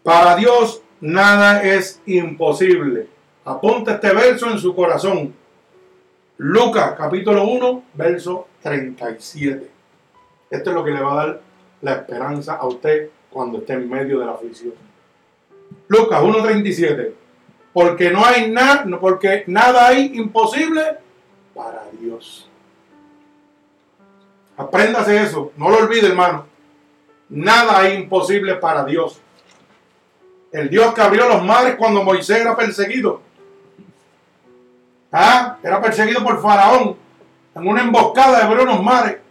Para Dios nada es imposible. Apunta este verso en su corazón. Lucas capítulo 1, verso 37. Esto es lo que le va a dar la esperanza a usted cuando esté en medio de la aflicción. Lucas 1.37. Porque no hay nada, porque nada hay imposible para Dios. Apréndase eso, no lo olvide, hermano. Nada hay imposible para Dios. El Dios que abrió los mares cuando Moisés era perseguido. ¿Ah? Era perseguido por Faraón en una emboscada de unos mares.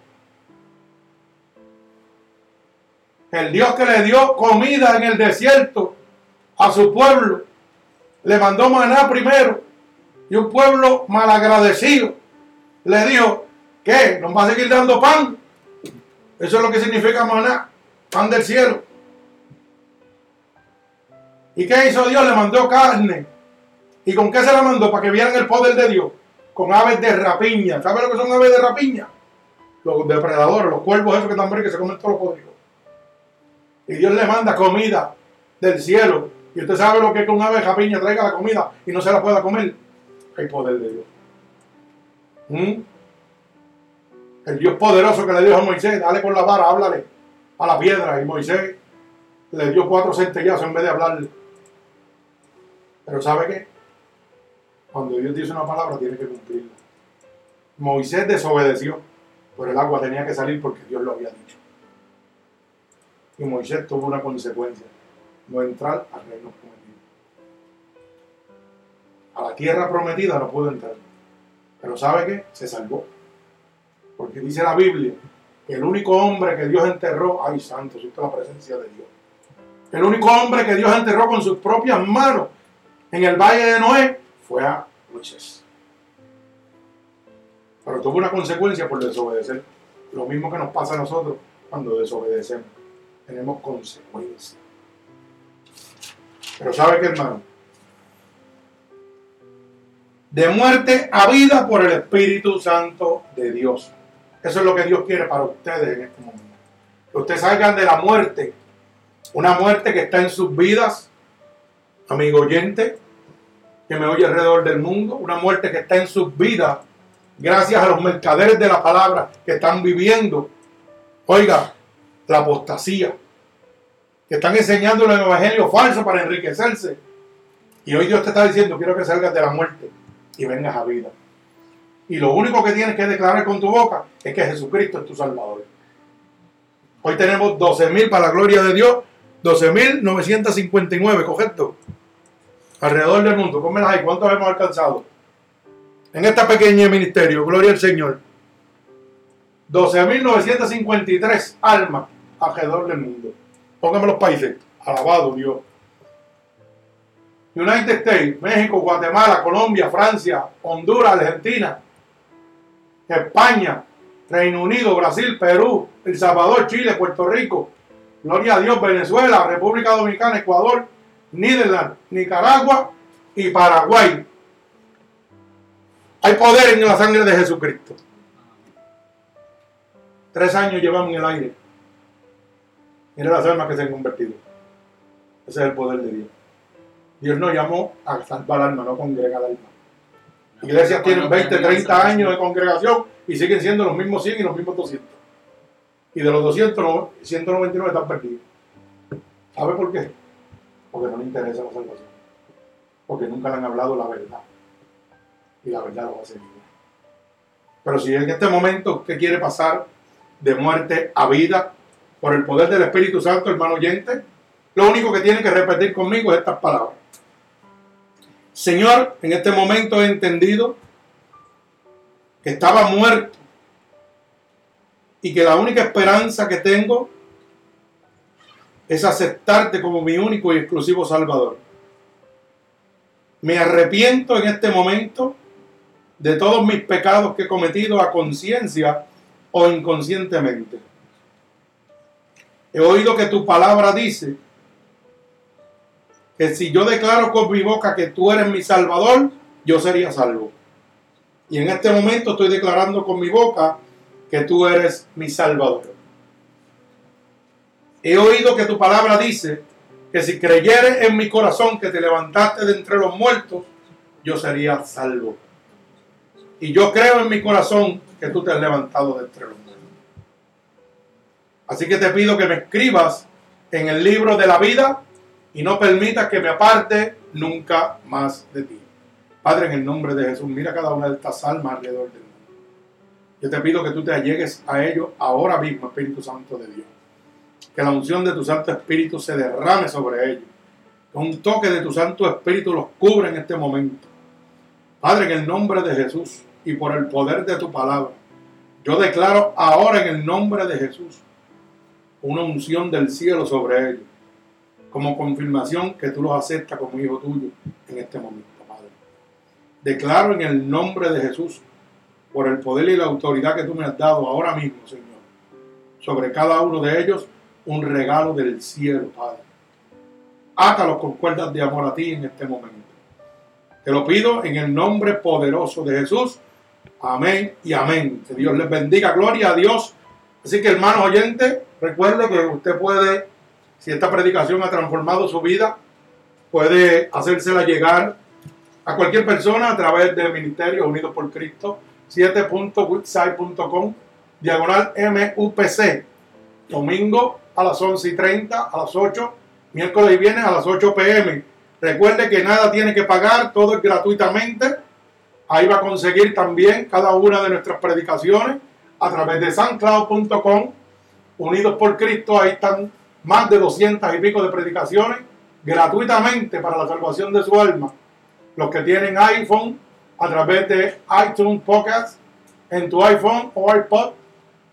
El Dios que le dio comida en el desierto a su pueblo. Le mandó maná primero. Y un pueblo malagradecido le dijo, ¿qué? ¿Nos va a seguir dando pan? Eso es lo que significa maná, pan del cielo. ¿Y qué hizo Dios? Le mandó carne. ¿Y con qué se la mandó? Para que vieran el poder de Dios. Con aves de rapiña. ¿Sabe lo que son aves de rapiña? Los depredadores, los cuervos esos que están que se comen todos los podridos. Y Dios le manda comida del cielo. Y usted sabe lo que es que un ave de rapiña traiga la comida y no se la pueda comer. Hay poder de Dios. ¿Mm? El Dios poderoso que le dijo a Moisés, dale con la vara, háblale a la piedra. Y Moisés le dio cuatro centellazos en vez de hablarle. Pero ¿sabe qué? Cuando Dios dice una palabra, tiene que cumplirla. Moisés desobedeció, pero el agua tenía que salir porque Dios lo había dicho. Y Moisés tuvo una consecuencia, no entrar al reino prometido. A la tierra prometida no pudo entrar. Pero ¿sabe qué? Se salvó. Porque dice la Biblia que el único hombre que Dios enterró, ay santo, siento la presencia de Dios. El único hombre que Dios enterró con sus propias manos en el valle de Noé fue a Moisés. Pero tuvo una consecuencia por desobedecer. Lo mismo que nos pasa a nosotros cuando desobedecemos. Tenemos consecuencias. Pero ¿sabe qué, hermano? De muerte a vida por el Espíritu Santo de Dios. Eso es lo que Dios quiere para ustedes en este momento. Que ustedes salgan de la muerte. Una muerte que está en sus vidas, amigo oyente, que me oye alrededor del mundo, una muerte que está en sus vidas, gracias a los mercaderes de la palabra que están viviendo, oiga, la apostasía, que están enseñando el evangelio falso para enriquecerse. Y hoy Dios te está diciendo, quiero que salgas de la muerte y vengas a vida. Y lo único que tienes que declarar con tu boca es que Jesucristo es tu Salvador. Hoy tenemos 12.000 para la gloria de Dios, 12.959, correcto alrededor del mundo. Pónmelas ahí, ¿cuántos hemos alcanzado? En este pequeño ministerio, gloria al Señor. 12.953 almas alrededor del mundo. Pónganme los países. Alabado Dios. United States, México, Guatemala, Colombia, Francia, Honduras, Argentina, España, Reino Unido, Brasil, Perú, El Salvador, Chile, Puerto Rico, Gloria a Dios, Venezuela, República Dominicana, Ecuador, Niderland, Nicaragua y Paraguay. Hay poder en la sangre de Jesucristo. Tres años llevamos en el aire. Mira las almas que se han convertido. Ese es el poder de Dios. Dios nos llamó a salvar alma, no congregar alma. Iglesias tienen 20, 30 años de congregación y siguen siendo los mismos 100 y los mismos 200. Y de los 200, 199 están perdidos. ¿Sabe por qué? Porque no le interesa la salvación. Porque nunca le han hablado la verdad. Y la verdad lo va a seguir. Pero si en este momento usted quiere pasar de muerte a vida por el poder del Espíritu Santo, hermano oyente, lo único que tiene que repetir conmigo es estas palabras. Señor, en este momento he entendido que estaba muerto y que la única esperanza que tengo es aceptarte como mi único y exclusivo Salvador. Me arrepiento en este momento de todos mis pecados que he cometido a conciencia o inconscientemente. He oído que tu palabra dice que si yo declaro con mi boca que tú eres mi Salvador, yo sería salvo. Y en este momento estoy declarando con mi boca que tú eres mi Salvador. He oído que tu palabra dice que si creyeres en mi corazón que te levantaste de entre los muertos, yo sería salvo. Y yo creo en mi corazón que tú te has levantado de entre los muertos. Así que te pido que me escribas en el libro de la vida y no permitas que me aparte nunca más de ti. Padre, en el nombre de Jesús, mira cada una de estas almas alrededor del mundo. Yo te pido que tú te allegues a ellos ahora mismo, Espíritu Santo de Dios. Que la unción de tu Santo Espíritu se derrame sobre ellos. Que un toque de tu Santo Espíritu los cubra en este momento. Padre, en el nombre de Jesús y por el poder de tu palabra, yo declaro ahora en el nombre de Jesús una unción del cielo sobre ellos como confirmación que tú los aceptas como hijo tuyo en este momento, Padre. Declaro en el nombre de Jesús, por el poder y la autoridad que tú me has dado ahora mismo, Señor, sobre cada uno de ellos, un regalo del cielo, Padre. Átalos con cuerdas de amor a ti en este momento. Te lo pido en el nombre poderoso de Jesús. Amén y amén. Que Dios les bendiga. Gloria a Dios. Así que, hermanos oyentes, recuerde que usted puede si esta predicación ha transformado su vida, puede hacérsela llegar a cualquier persona a través del Ministerio Unidos por Cristo, 7.website.com, diagonal MUPC, domingo a las 11 y 30, a las 8, miércoles y viernes a las 8 pm. Recuerde que nada tiene que pagar, todo es gratuitamente. Ahí va a conseguir también cada una de nuestras predicaciones a través de sancloud.com, Unidos por Cristo, ahí están más de 200 y pico de predicaciones gratuitamente para la salvación de su alma. Los que tienen iPhone a través de iTunes Podcast en tu iPhone o iPod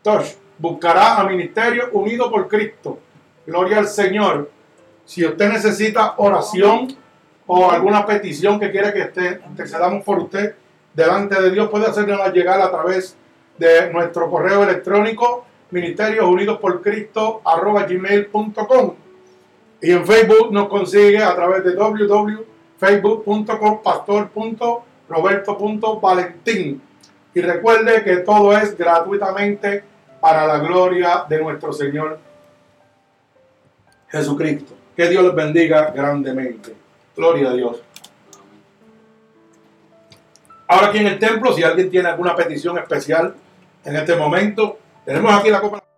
Touch. Buscará a Ministerio Unido por Cristo. Gloria al Señor. Si usted necesita oración o alguna petición que quiera que esté, intercedamos por usted delante de Dios, puede hacerla llegar a través de nuestro correo electrónico Ministerios Unidos por Cristo gmail.com y en Facebook nos consigue a través de www.facebook.com pastor.roberto.valentín y recuerde que todo es gratuitamente para la gloria de nuestro Señor Jesucristo. Que Dios les bendiga grandemente. Gloria a Dios. Ahora aquí en el templo, si alguien tiene alguna petición especial en este momento, tenemos aquí la copa.